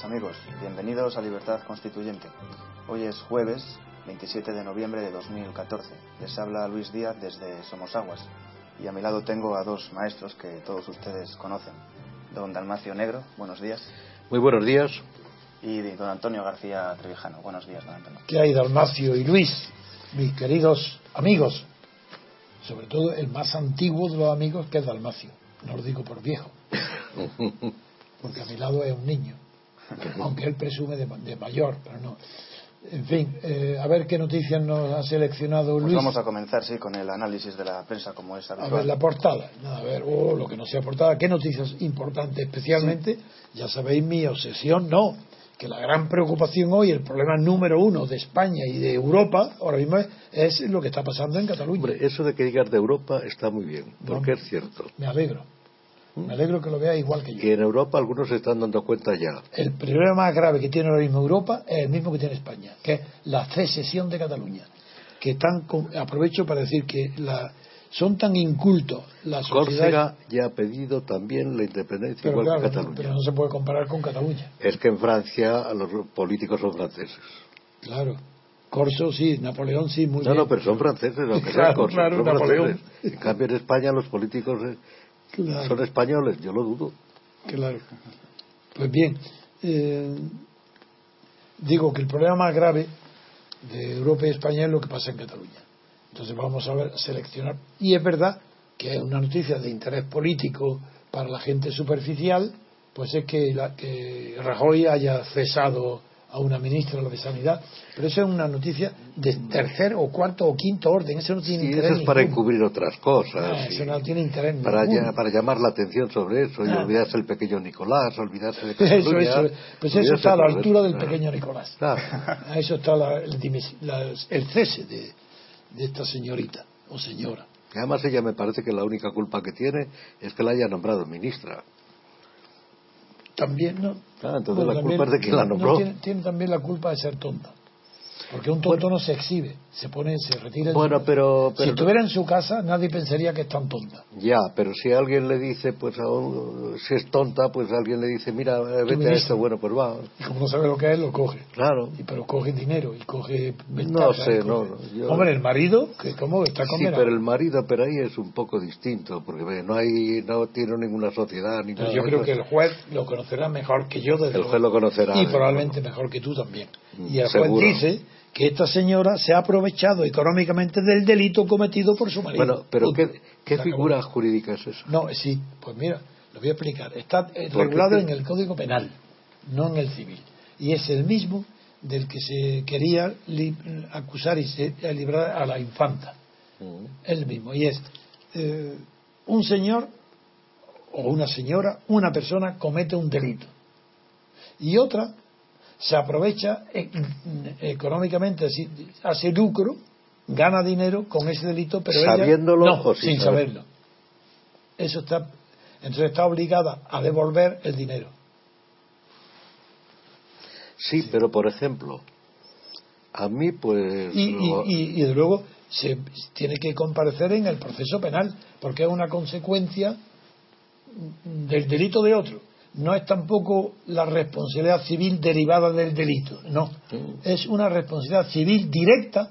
Buenos días amigos, bienvenidos a Libertad Constituyente. Hoy es jueves 27 de noviembre de 2014. Les habla Luis Díaz desde Somosaguas y a mi lado tengo a dos maestros que todos ustedes conocen. Don Dalmacio Negro, buenos días. Muy buenos días. Y don Antonio García Trevijano, buenos días, don Antonio. ¿Qué hay, Dalmacio y Luis, mis queridos amigos? Sobre todo el más antiguo de los amigos que es Dalmacio. No lo digo por viejo, porque a mi lado es un niño aunque él presume de, de mayor, pero no. En fin, eh, a ver qué noticias nos ha seleccionado Pues Luis. vamos a comenzar, sí, con el análisis de la prensa, como es A habitual. ver, la portada. Nada, a ver, oh, lo que no sea portada. ¿Qué noticias importantes? Especialmente, ya sabéis mi obsesión, no. Que la gran preocupación hoy, el problema número uno de España y de Europa, ahora mismo es, es lo que está pasando en Cataluña. Hombre, eso de que digas de Europa está muy bien, porque No. es cierto. Me alegro. Me alegro que lo veas igual que yo. Que en Europa algunos se están dando cuenta ya. El problema más grave que tiene ahora mismo Europa es el mismo que tiene España, que es la secesión de Cataluña. Que están, con- aprovecho para decir que la, son tan incultos las sociedades, Córcega ya ha pedido también la independencia pero, igual claro, que Cataluña. pero no se puede comparar con Cataluña. Es que en Francia los políticos son franceses. Claro. Corso sí, Napoleón sí, muy No, bien. no, pero son franceses, aunque Claro, sean corsos, claro, son Napoleón. franceses. En cambio en España los políticos eh, Claro. son españoles, yo lo dudo. Claro. Pues bien, eh, digo que el problema más grave de Europa y España es lo que pasa en Cataluña. Entonces vamos a ver, seleccionar. Y es verdad que es una noticia de interés político para la gente superficial, pues es que, la, que Rajoy haya cesado a una ministra de Sanidad. Pero eso es una noticia de tercer o cuarto o quinto orden. Eso no tiene Y interés eso es para encubrir otras cosas. Ah, eso no tiene interés para, ya- para llamar la atención sobre eso y Ah. olvidarse el pequeño Nicolás, olvidarse de Cataluña, eso. Pues eso está a la altura del pequeño Nicolás. Claro. A eso está la- el, dimis- la- el cese de, de esta señorita o señora. Además ella me parece que la única culpa que tiene es que la haya nombrado ministra. También, ¿no? Ah, entonces la culpa es de quien la no, nombró. tiene, tiene también la culpa de ser tonta. Porque un tonto no se exhibe, se pone, se retira. en Bueno, su- pero, si pero estuviera en su casa, nadie pensaría que es tan tonta. ya, pero si alguien le dice, pues a un- si es tonta, pues alguien le dice, mira, vete a esto, bueno, pues va. Y como no sabe lo que es, lo coge. Claro. Y, pero coge dinero y coge ventaja, No sé, coge- no, yo- Hombre, el marido, que cómo está Sí, condenado. pero el marido, pero ahí es un poco distinto, porque ve, no hay, no tiene ninguna sociedad ni Pero nada. yo creo que el juez lo conocerá mejor que yo. Desde El juez lo conocerá, Y probablemente mejor que tú también. Y el seguro. juez dice que esta señora se ha aprovechado económicamente del delito cometido por su marido. Bueno, pero Punto. ¿qué, qué Se acabó. figura jurídica es esa? No, sí, pues mira, lo voy a explicar. Está eh, regulado en el Código Penal, no en el civil. Y es el mismo del que se quería acusar y se, a librar a la infanta. Mm. el mismo y es eh, un señor o una señora, una persona comete un delito y otra se aprovecha e- económicamente, así, hace lucro, gana dinero con ese delito, pero ella- ¿Sabiéndolo no, o sin sin saber? saberlo. Eso está Entonces está obligada a devolver el dinero. Sí, pero por ejemplo, a mí pues... Y, y, y, y de luego se tiene que comparecer en el proceso penal, porque es una consecuencia del delito de otro. No es tampoco la responsabilidad civil derivada del delito, no. Es una responsabilidad civil directa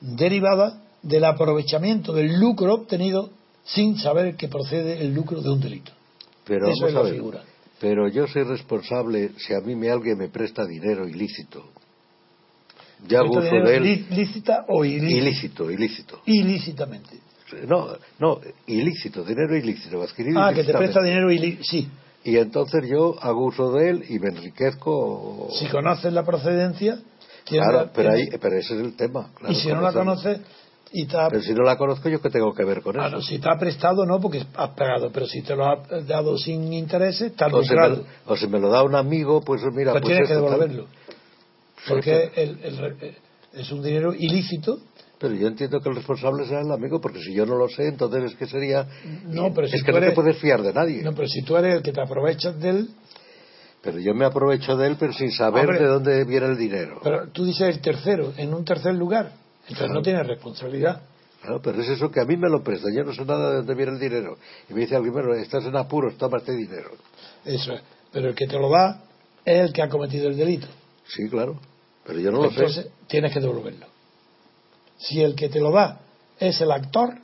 derivada del aprovechamiento del lucro obtenido sin saber que procede el lucro de un delito. pero eso es la ver, figura. Pero yo soy responsable si a mí me alguien me presta dinero ilícito. Ya abuso dinero de él. lí- lícita o ilícita. Ilícito, ilícito. Ilícitamente. No, no, ilícito, dinero ilícito, Ah, que te presta dinero ilícito. Sí. Y entonces yo hago uso de él y me enriquezco. Si conoces la procedencia, Claro, la- pero, ahí, pero ese es el tema. claro, y si no la conoces y te ha, Pero si no la conozco, ¿yo qué tengo que ver con Ah, eso? no, si te ha prestado, no, porque has pagado, pero si te lo ha dado sin intereses, está o, si lucrado. me, o si me lo da un amigo, pues mira, Pues pues tienes que esto, tal. devolverlo. Porque el- el- eh, es un dinero ilícito. Pero yo entiendo que el responsable sea el amigo, porque si yo no lo sé, entonces es que sería. No, pero si es que tú no eres- te puedes fiar de nadie. No, pero si tú eres el que te aprovechas de él, Pero yo me aprovecho de él, pero sin saber Hombre. de dónde viene el dinero. pero tú dices el tercero, en un tercer lugar. Entonces no tienes responsabilidad. Claro, pero es eso que a mí me lo presta. Yo no sé nada de dónde viene el dinero. Y me dice alguien, bueno, estás en apuros, toma este dinero. Eso es. Pero el que te lo da es el que ha cometido el delito. Sí, claro. Pero yo no lo Entonces sé. tienes que devolverlo. Si el que te lo da es el actor,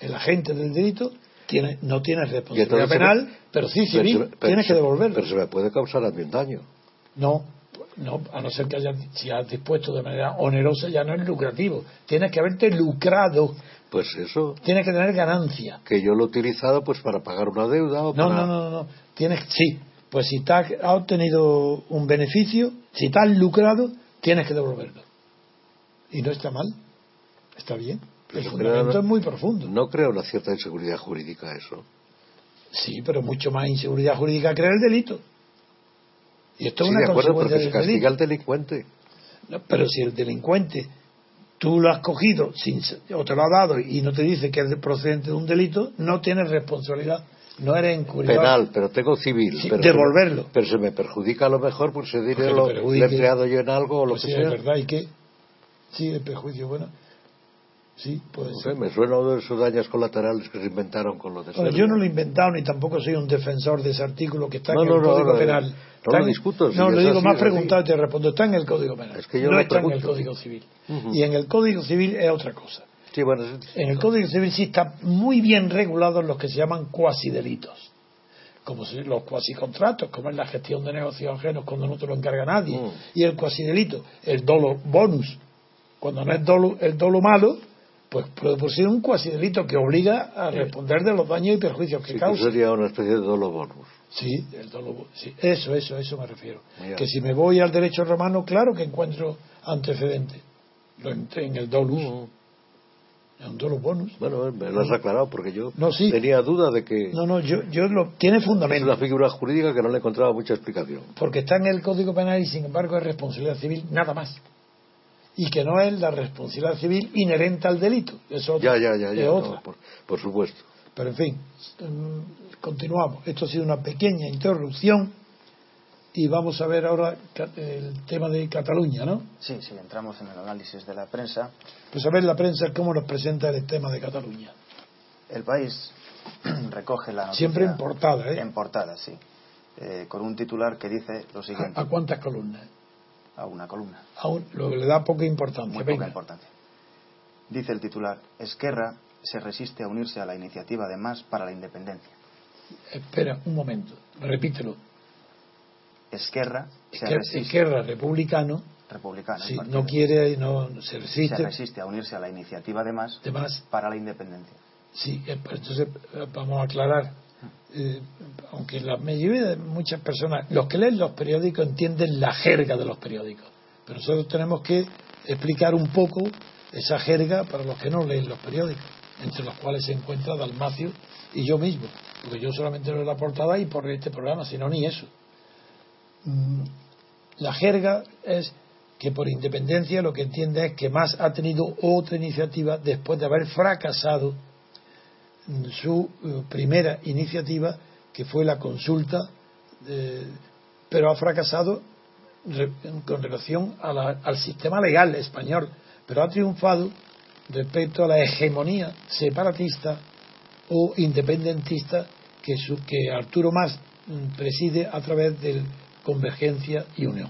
el agente del delito, tiene, no tienes responsabilidad penal, me- pero sí civil, pero tienes que devolverlo. Pero se me puede causar a mí un daño. No, no, a no ser que hayas, si has dispuesto de manera onerosa ya no es lucrativo. Tienes que haberte lucrado, Pues eso, tienes que tener ganancia. que yo lo he utilizado pues para pagar una deuda o No, para... no, no, no, no. Tienes, sí, pues si te has, has obtenido un beneficio, si te has lucrado, tienes que devolverlo. Y no está mal, está bien. El fundamento creo- es muy profundo. No creo una cierta inseguridad jurídica eso. Sí, pero mucho más inseguridad jurídica crear el delito. Y esto Sí, es una de acuerdo, consecuencia porque se castiga al delincuente. No, pero si el delincuente tú lo has cogido sin, o te lo ha dado y no te dice que es de- procedente de un delito, no tienes responsabilidad. No eres encubridor. Penal, pero tengo civil. Sí, pero devolverlo. Se me, pero se me perjudica a lo mejor por ese Porque dinero lo he empleado yo en algo o lo Pues que sí, sea. es verdad. ¿Y qué? Sí, el perjuicio, bueno. Sí, puede No sé, ser. me suena uno de esos daños colaterales que se inventaron con lo de Bueno, yo no lo he inventado ni tampoco soy un defensor de ese artículo que está No, en no, el Código Penal. no lo en- discuto, si No, lo digo, así. preguntado y te respondo. Está en el Código Penal. Es que yo no está en el. Código Civil. Y en el Código Civil es otra cosa. Sí, bueno, es- En el Código Civil sí está muy bien regulados los que se llaman cuasidelitos. Como si- los cuasicontratos, como es la gestión de negocios ajenos cuando no te lo encarga nadie. Mm. Y el cuasidelito, el dolo bonus. Cuando no es dolo, el dolo malo, pues ser un cuasidelito que obliga a responder de los daños y perjuicios que sí que causa. sería una especie de dolo bonus. Sí, el dolo, sí, eso, eso, eso me refiero. Que si me voy al derecho romano, claro que encuentro antecedentes. En el dolus, en un dolus bonus. Bueno, me lo has aclarado porque yo No, sí. tenía duda de que No, no, yo, yo lo, tiene es fundamento, una figura jurídica que no le encontraba mucha explicación. porque está en el Código Penal y sin embargo es responsabilidad civil nada más. Y que no es la responsabilidad civil inherente al delito. Eso Ya, ya, ya, es no, otra. por, por supuesto. Pero en fin, mm, continuamos. Esto ha sido una pequeña interrupción y vamos a ver ahora el tema de Cataluña, ¿no? Sí, sí, entramos en el análisis de la prensa. Pues a ver la prensa cómo nos presenta el tema de Cataluña. El país recoge la noticia. Siempre en portada, ¿eh? En portada, sí. Eh, con un titular que dice lo siguiente, ¿A, a cuántas columnas? A una columna. Aún lo que le da poca importancia. Muy Venga. poca importancia. Dice el titular, Esquerra se resiste a unirse a la iniciativa de Más para la independencia. Espera un momento, repítelo. Esquerra se Esquerra, resiste, Esquerra republicano, republicana, el sí, no quiere, no se se resiste. resiste a unirse a la iniciativa de Más Además, para la independencia. sí, eh, pues entonces eh, vamos a aclarar. Eh, aunque la mayoría de muchas personas, los que leen los periódicos entienden la jerga de los periódicos, pero nosotros tenemos que explicar un poco esa jerga para los que no leen los periódicos, entre los cuales se encuentra Dalmacio y yo mismo, porque yo solamente leo la portada y por este programa, si no, ni eso. Mm, La jerga es que por independencia lo que entiende es que más ha tenido otra iniciativa después de haber fracasado su eh, primera iniciativa, que fue la consulta, pero ha fracasado con relación al sistema legal español, pero ha triunfado respecto a la hegemonía separatista o independentista que, que Arturo Mas mm, preside a través de Convergencia y Unión.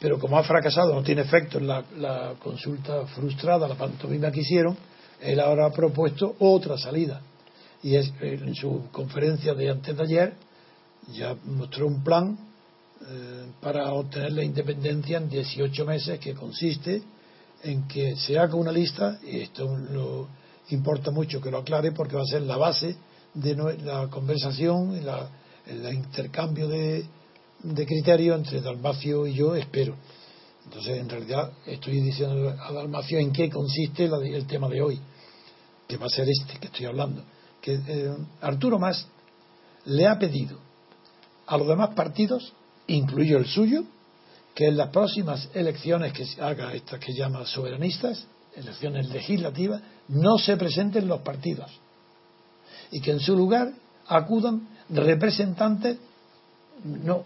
Pero como ha fracasado, no tiene efecto en la, consulta frustrada, la pantomima que hicieron, él ahora ha propuesto otra salida. Y es, en su conferencia de antes de ayer ya mostró un plan eh, para obtener la independencia en 18 meses que consiste en que se haga una lista, y esto lo importa mucho que lo aclare porque va a ser la base de la conversación, la, el intercambio de, de criterios entre Dalmacio y yo, espero. Entonces, en realidad, estoy diciendo a Dalmacio en qué consiste el tema de hoy, que va a ser este que estoy hablando. Que eh, Arturo Más le ha pedido a los demás partidos incluyo el suyo, que en las próximas elecciones que se haga estas que llama soberanistas, elecciones legislativas, no se presenten los partidos y que en su lugar acudan representantes, no,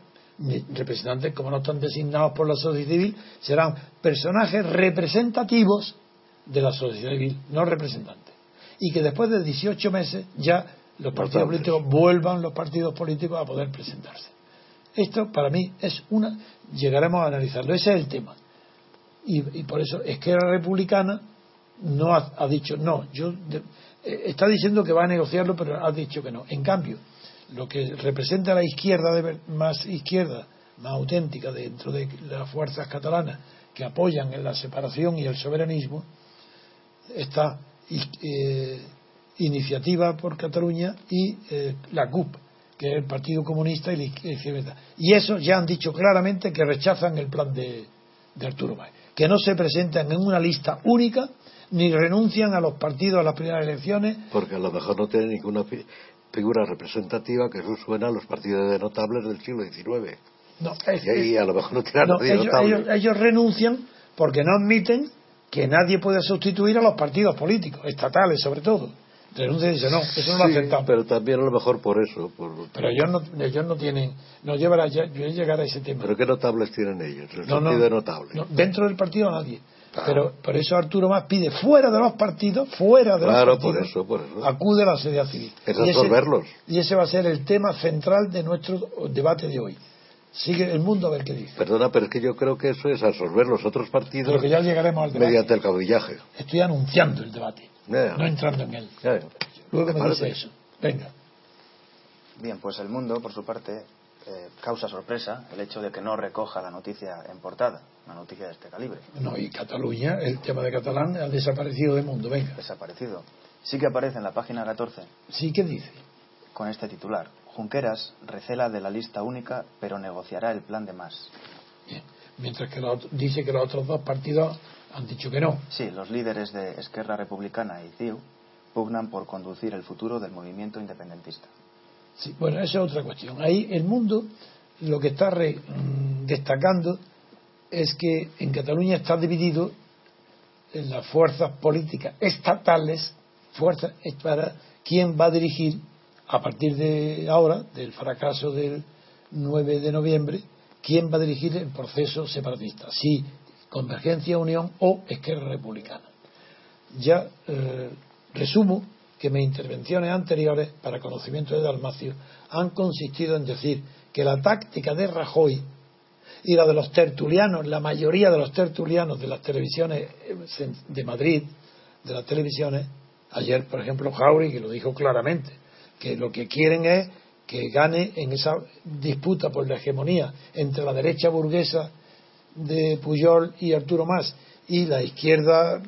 representantes como no están designados por la sociedad civil, serán personajes representativos de la sociedad civil, no representantes. Y que después de 18 meses ya los partidos políticos vuelvan los partidos políticos a poder presentarse. Esto para mí es una, llegaremos a analizarlo, ese es el tema. Y, por eso es que la republicana no ha, dicho no, yo eh, está diciendo que va a negociarlo, pero ha dicho que no. En cambio, lo que representa la izquierda de, más izquierda, más auténtica dentro de las fuerzas catalanas que apoyan en la separación y el soberanismo, esta eh, iniciativa por Cataluña y eh, la CUP, que es el Partido Comunista y la izquierda. Y eso ya han dicho claramente que rechazan el plan de, Arturo May, que no se presentan en una lista única ni renuncian a los partidos a las primeras elecciones. Porque a lo mejor no tienen ninguna figura representativa que eso suena a los partidos de notables del siglo XIX. No, y, a lo mejor no ellos, ellos, renuncian porque no admiten que nadie pueda sustituir a los partidos políticos, estatales sobre todo renuncia y dice, no, eso no lo aceptamos. Pero también a lo mejor por eso. Pero ellos no, ellos no tienen, no llevará, yo llegar a ese tema. ¿Pero qué notables tienen ellos? El no, sentido de notable. dentro del partido nadie. Pero por eso Arturo Más pide fuera de los partidos, fuera de los partidos, por eso, por eso. acude a la sociedad civil. Es resolverlos. Y ese, va a ser el tema central de nuestro debate de hoy. Sigue el mundo a ver qué dice. Perdona, pero es que yo creo que eso es absorber los otros partidos pero que ya llegaremos al debate. mediante el cabillaje. Estoy anunciando el debate no entrando en él. Luego me dice eso. Venga. Bien, pues el mundo, por su parte, eh, causa sorpresa el hecho de que no recoja la noticia en portada, una noticia de este calibre. No, y Cataluña, el tema de Catalán, ha desaparecido del mundo, venga. Desaparecido. Sí que aparece en la página 14. Sí, ¿qué dice? Con este titular. Junqueras recela de la lista única, pero negociará el plan de más. Mientras que dice que los otros dos partidos han dicho que no. Sí, los líderes de Esquerra Republicana y CIU pugnan por conducir el futuro del movimiento independentista. Sí, bueno, esa es otra cuestión. Ahí el mundo lo que está mm, destacando es que en Cataluña está dividido en las fuerzas políticas estatales, fuerzas para quién va a dirigir a partir de ahora, del fracaso del 9 de noviembre, quién va a dirigir el proceso separatista. Si Convergencia Unión o Esquerra Republicana. Ya eh, resumo que mis intervenciones anteriores, para conocimiento de Dalmacio, han consistido en decir que la táctica de Rajoy y la de los tertulianos, la mayoría de los tertulianos de las televisiones eh, de Madrid, de las televisiones, ayer, por ejemplo, Jauregui lo dijo claramente, que lo que quieren es que gane en esa disputa por la hegemonía entre la derecha burguesa de Puyol y Arturo Más y la izquierda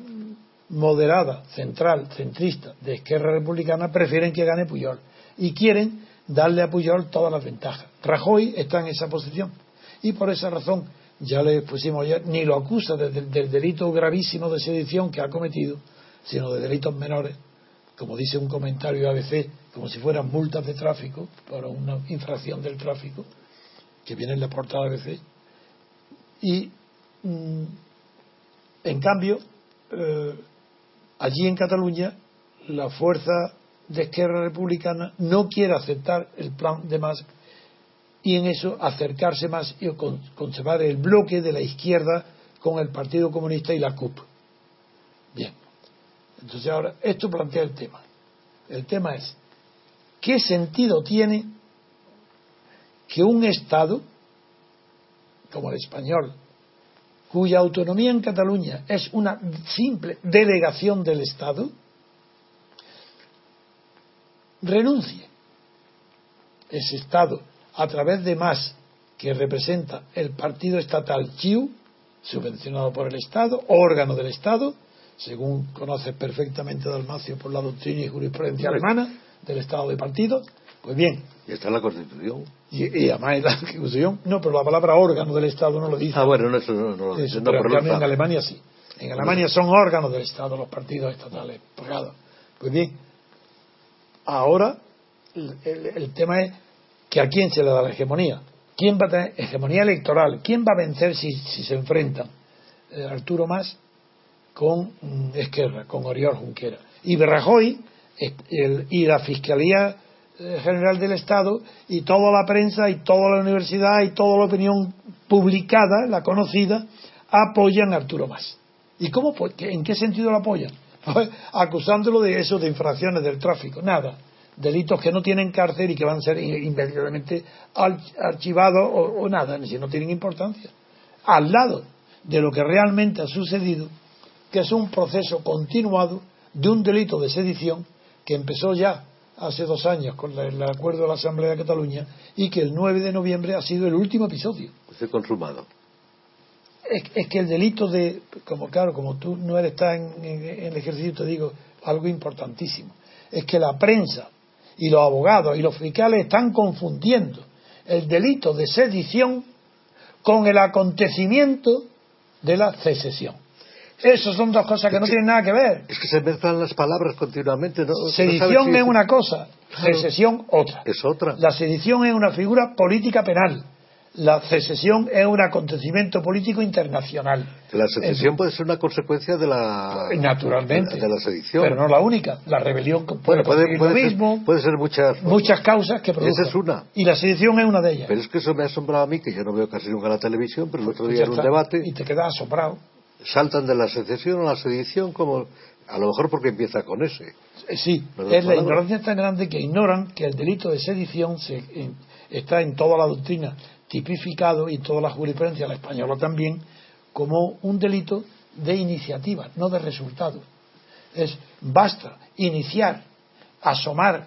moderada, central, centrista de Esquerra Republicana prefieren que gane Puyol y quieren darle a Puyol todas las ventajas. Rajoy está en esa posición y por esa razón ya le pusimos ya, ni lo acusa del, delito gravísimo de sedición que ha cometido, sino de delitos menores, como dice un comentario ABC, como si fueran multas de tráfico por una infracción del tráfico, que viene en la portada ABC y, mm, en cambio, eh, allí en Cataluña, la fuerza de Esquerra Republicana no quiere aceptar el plan de más y en eso acercarse más y conservar el bloque de la izquierda con el Partido Comunista y la CUP. Bien. Entonces ahora, esto plantea el tema. El tema es, ¿qué sentido tiene que un Estado, como el español, cuya autonomía en Cataluña es una simple delegación del Estado, renuncie. Ese Estado, a través de más que representa el partido estatal CHIU, subvencionado por el Estado, órgano del Estado, según conoce perfectamente Dalmacio por la doctrina y jurisprudencia alemana del Estado de partido, pues bien. Y está en la Constitución. Y, además en la Constitución, no, pero la palabra órgano del Estado no lo dice. Ah, bueno, no, eso no, lo dice. pero, en Alemania sí. En Alemania son órganos del Estado los partidos estatales pagados. Pues bien, ahora el, tema es que a quién se le da la hegemonía. ¿Quién va a tener hegemonía electoral? ¿Quién va a vencer si, se enfrentan eh, Arturo Más con mm, Esquerra, con Oriol Junquera? Y Berrajoy y la Fiscalía eh, General del Estado y toda la prensa y toda la universidad y toda la opinión publicada, la conocida, apoyan a Arturo Más. ¿Y cómo? ¿En qué sentido lo apoyan? acusándolo de eso, de infracciones del tráfico. Nada. Delitos que no tienen cárcel y que van a ser inmediatamente archivados o, nada, ni si no tienen importancia. Al lado de lo que realmente ha sucedido, que es un proceso continuado de un delito de sedición que empezó ya hace dos años con el acuerdo de la Asamblea de Cataluña y que el 9 de noviembre ha sido el último episodio. Fue consumado es, que el delito de, como claro, como tú no eres tan en, el ejercicio, te digo algo importantísimo, es que la prensa y los abogados y los fiscales están confundiendo el delito de sedición con el acontecimiento de la secesión. Esas son dos cosas que no tienen nada que ver. Es que se mezclan las palabras continuamente. ¿no? Sedición es una cosa, secesión otra. Es otra. La sedición es una figura política penal la secesión es un acontecimiento político internacional. La secesión puede ser una consecuencia de la naturalmente de la sedición, pero no la única. La rebelión puede, puede, puede mismo, ser, puede ser muchas muchas causas que producen. Esa es una. Y la sedición es una de ellas. Pero es que eso me ha asombrado a mí que yo no veo casi nunca la televisión, pero el otro día en un debate y te quedas asombrado. Saltan de la secesión a la sedición como a lo mejor porque empieza con ese. Eh, sí, es la ignorancia tan grande que ignoran que el delito de sedición se, está en toda la doctrina tipificado y toda la jurisprudencia, la española también, como un delito de iniciativa, no de resultado. Es basta iniciar, asomar,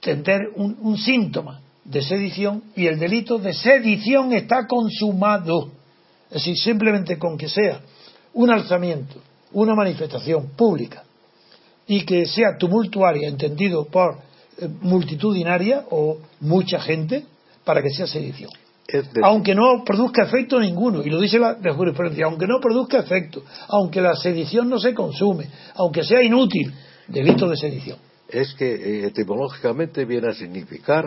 tender un, síntoma de sedición y el delito de sedición está consumado. Es decir, simplemente con que sea un alzamiento, una manifestación pública y que sea tumultuaria, entendido por eh, multitudinaria o mucha gente, para que sea sedición. Aunque no produzca efecto ninguno, y lo dice la, jurisprudencia, aunque no produzca efecto, aunque la sedición no se consume, aunque sea inútil, delito de sedición. Es que eh, etimológicamente viene a significar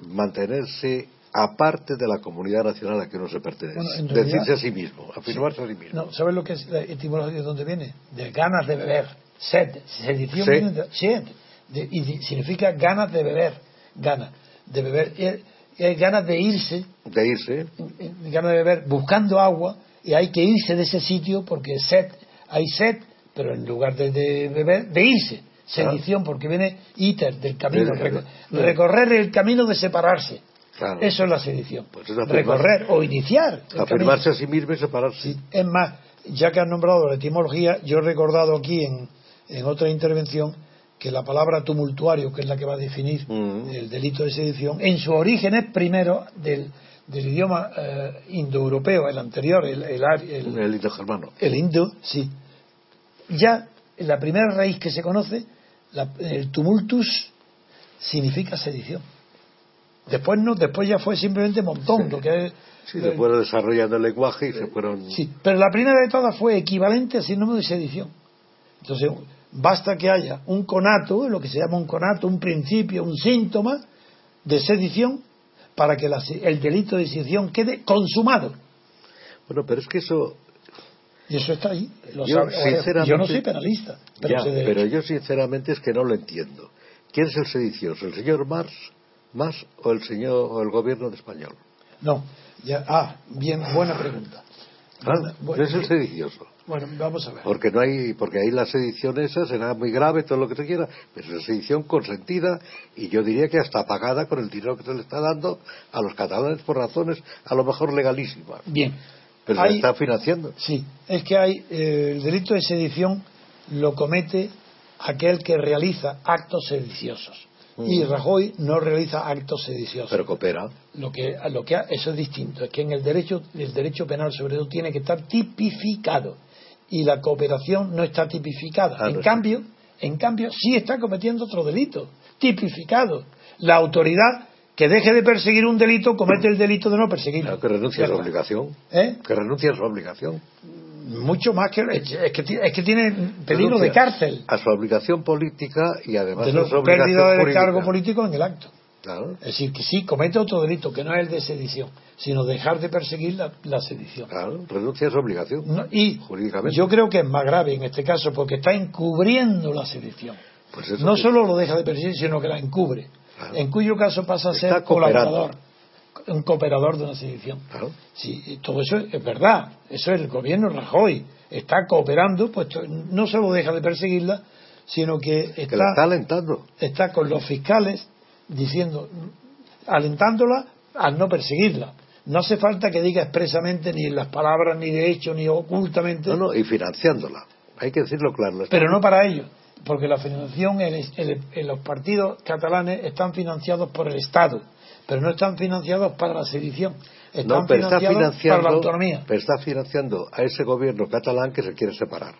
mantenerse aparte de la comunidad nacional a la que uno se pertenece. Decirse a sí mismo, afirmarse a sí mismo. No, ¿Sabes lo que es la etimología de dónde viene? De ganas de beber. Sed. Sedición viene de sed. y significa ganas de beber. Ganas de beber. Y hay ganas de irse. De irse. Ganas de beber, buscando agua, y hay que irse de ese sitio porque sed, hay sed, pero en lugar de, beber, de irse. Sedición, porque viene iter del camino, recorrer el camino de separarse. Eso es la sedición. Pues recorrer o iniciar. Afirmarse a sí mismo y separarse. Es más, ya que han nombrado la etimología, yo he recordado aquí en, en otra intervención que la palabra tumultuario, que es la que va a definir mm. el delito de sedición, en su origen es primero del, del idioma eh, indoeuropeo, el anterior, el, el, el, indo-germano. El indo, sí. Ya la primera raíz que se conoce, el tumultus, significa sedición. Después no, después ya fue simplemente montón, lo que es, Sí, después eh, desarrollando el lenguaje y se fueron. Sí, pero la primera de todas fue equivalente a sinónimo de sedición. Entonces, Basta que haya un conato, lo que se llama un conato, un principio, un síntoma de sedición, para que el delito de sedición quede consumado. Bueno, pero es que eso, Y eso está ahí. Lo Yo, sabe. yo no soy penalista, pero Ya, pero yo sinceramente es que no lo entiendo. ¿Quién es el sedicioso? ¿El señor Mars más o el señor o el gobierno de español? No, ya, ah, bien, buena pregunta. Ah, Buena- buena- es el sedicioso. Bueno, vamos a ver. Porque no hay, porque ahí la sedición esa será muy grave, todo lo que se quiera, pero es una sedición consentida y yo diría que hasta pagada con el dinero que se le está dando a los catalanes por razones a lo mejor legalísimas. Bien. Pero se está financiando. Sí, es que hay eh, el delito de sedición lo comete aquel que realiza actos sediciosos. Y Rajoy no realiza actos sediciosos. Pero coopera. lo que lo que eso es distinto es que en el derecho el derecho penal sobre todo tiene que estar tipificado y la cooperación no está tipificada. Ah, en cambio en cambio sí está cometiendo otro delito tipificado. La autoridad que deje de perseguir un delito comete el delito de no perseguirlo. Claro, que renuncia a su obligación. ¿Eh? Que renuncia a su obligación. mucho más que es que, es que tiene peligro de cárcel. A su obligación política y además de a no su pérdida del cargo político en el acto Claro, es decir que sí comete otro delito que no es el de sedición sino dejar de perseguir la, la sedición claro, renuncia a su obligación. No, y Jurídicamente. yo creo que es más grave en este caso porque está encubriendo la sedición. Pues No que- solo lo deja de perseguir, sino que la encubre. Claro. En cuyo caso pasa a ser cooperando. colaborador, un cooperador de una sedición. Claro. Sí, todo eso es verdad. Eso es el gobierno Rajoy. Está cooperando, pues no solo deja de perseguirla, sino que Que la está está, alentando. está con los fiscales diciendo, alentándola a no perseguirla. No hace falta que diga expresamente ni en las palabras, ni de hecho, ni ocultamente. No, no, y financiándola. Hay que decirlo claro. pero no para ellos, porque la financiación en, los partidos catalanes están financiados por el Estado, pero no están financiados para la sedición, están no, pero está financiando, para la autonomía. pero está financiando a ese gobierno catalán que se quiere separar.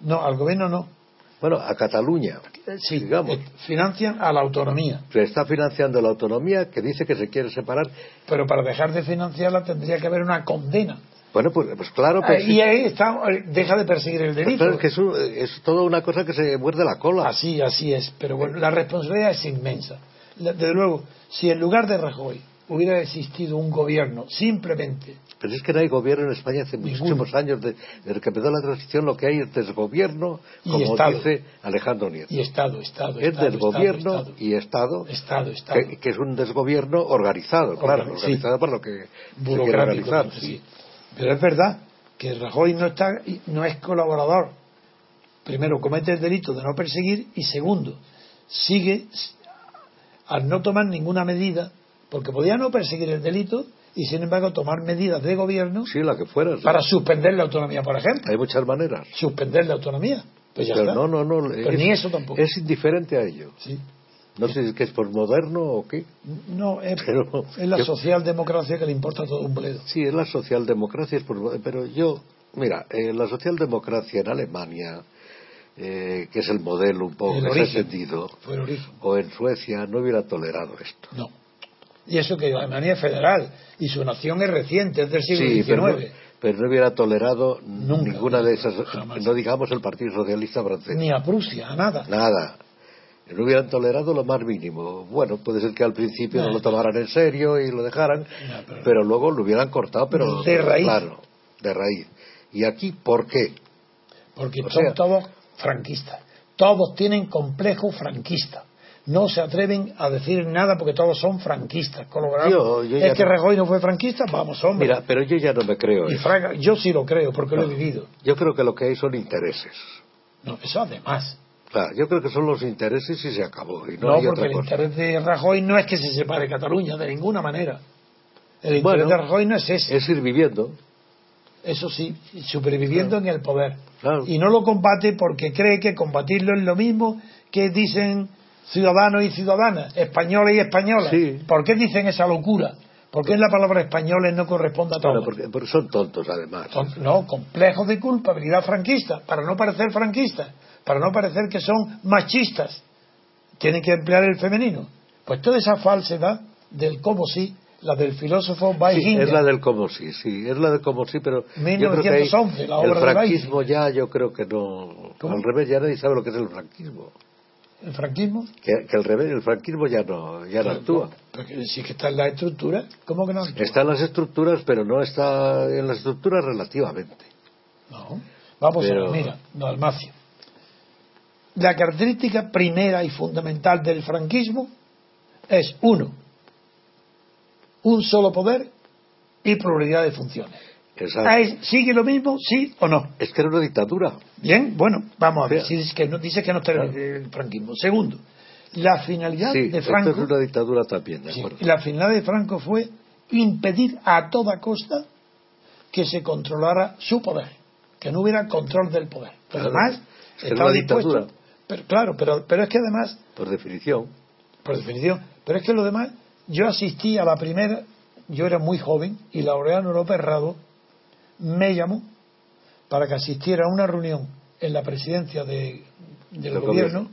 No, al gobierno no. Bueno, a Cataluña, Sí, digamos. eh, financian a la autonomía, Se está financiando la autonomía que dice que se quiere separar. pero para dejar de financiarla tendría que haber una condena. Bueno, pues, pues claro, pues, Eh, y ahí está, eh, deja de perseguir el delito. claro, es que es, un- es toda una cosa que se muerde la cola. Así, así es. Pero bueno, la responsabilidad es inmensa. Desde luego, si en lugar de Rajoy hubiera existido un gobierno simplemente Pero es que no hay gobierno en España hace Ninguno. muchísimos años. De- desde que empezó la transición, lo que hay es desgobierno, como Estado. dice Alejandro Nieto. y Estado, Estado, es Estado, desgobierno Estado, y Estado, Estado, Estado, que, que es un desgobierno organizado, claro, Organ- sí. organizado por lo que se quiere organizar. sí. sí. Pero es verdad que Rajoy no está, no es colaborador. Primero, comete el delito de no perseguir y segundo, sigue al no tomar ninguna medida, porque podía no perseguir el delito y sin embargo tomar medidas de gobierno Sí, la que fuera. para suspender la autonomía, por ejemplo. Hay muchas maneras. Suspender la autonomía. Pues ya Pero está. no, no, no. Pero es, ni eso tampoco. Es indiferente a ello. Sí. No sé si es que es por moderno o qué. No, es, Pero es la yo- socialdemocracia que le importa todo un bledo. Sí, es la socialdemocracia, es por- pero yo, mira, eh, la socialdemocracia en Alemania, eh, que es el modelo un poco El que se ha origen. extendido, Fue el origen. o en Suecia, no hubiera tolerado esto. No. Y eso que Alemania es federal y su nación es reciente, es del siglo Sí, XIX. pero no, pero no hubiera tolerado Nunca, ninguna de esas, jamás. no digamos el Partido Socialista francés. Ni a Prusia, a nada. Nada. No hubieran tolerado lo más mínimo. Bueno, puede ser que al principio no, No. lo tomaran en serio y lo dejaran, No, pero- pero, luego lo hubieran cortado, pero De raíz. Claro, de raíz. ¿Y aquí por qué? Porque O son sea- todos franquistas. Todos tienen complejo franquista. No se atreven a decir nada porque todos son franquistas. Colorado. Es que no- Rajoy no fue franquista, vamos, hombre. Mira, pero yo ya no me creo. y eso. Fraga- yo sí lo creo porque lo he vivido. Yo creo que lo que hay son intereses. No, eso además. Claro, yo creo que son los intereses y se acabó. Y no, No, hay porque otra el cosa. interés de Rajoy no es que se separe Cataluña, de ninguna manera. El interés Bueno, de Rajoy no es ese. Es ir viviendo. Eso sí, superviviendo en el poder. Claro. Y no lo combate porque cree que combatirlo es lo mismo que dicen ciudadanos y ciudadanas, españoles y españolas. Sí. ¿Por qué dicen esa locura? ¿Por qué la palabra españoles no corresponde a todo? Bueno, porque, porque son tontos, además. No, complejos de culpabilidad franquista, para no parecer franquistas, para no parecer que son machistas. Tienen que emplear el femenino. Pues toda esa falsedad del como sí, la del filósofo Sí, Weijinger, es la del como sí, sí, es la del como sí, pero yo creo que 1911, la obra el franquismo ya yo creo que no, ¿Cómo? al revés, ya nadie sabe lo que es el franquismo. El franquismo. Que, que el revés, el franquismo ya no, ya no actúa. Porque sí que está en la estructura, ¿cómo que no actúa? Está en las estructuras, pero no está en las estructuras relativamente. No. Vamos Pero- a ver, mira, no, Almacio. La característica primera y fundamental del franquismo es, uno, un solo poder y pluralidad de funciones. Exacto. ¿Sigue lo mismo, sí o no? Es que era una dictadura. Bien, bueno, vamos a ver. Si dice que no, dice que no está el, franquismo. Segundo, la finalidad Sí, de esto Franco. es una dictadura también, de Sí, acuerdo. la finalidad de Franco fue impedir a toda costa que se controlara su poder, que no hubiera control del poder. Pero Claro, además, es estaba una dispuesto. dictadura. Pero, claro, pero, pero es que además, Por definición. por definición, pero es que lo demás, yo asistí a la primera, yo era muy joven, y Laureano López Rado me llamó para que asistiera a una reunión en la presidencia de- del gobierno,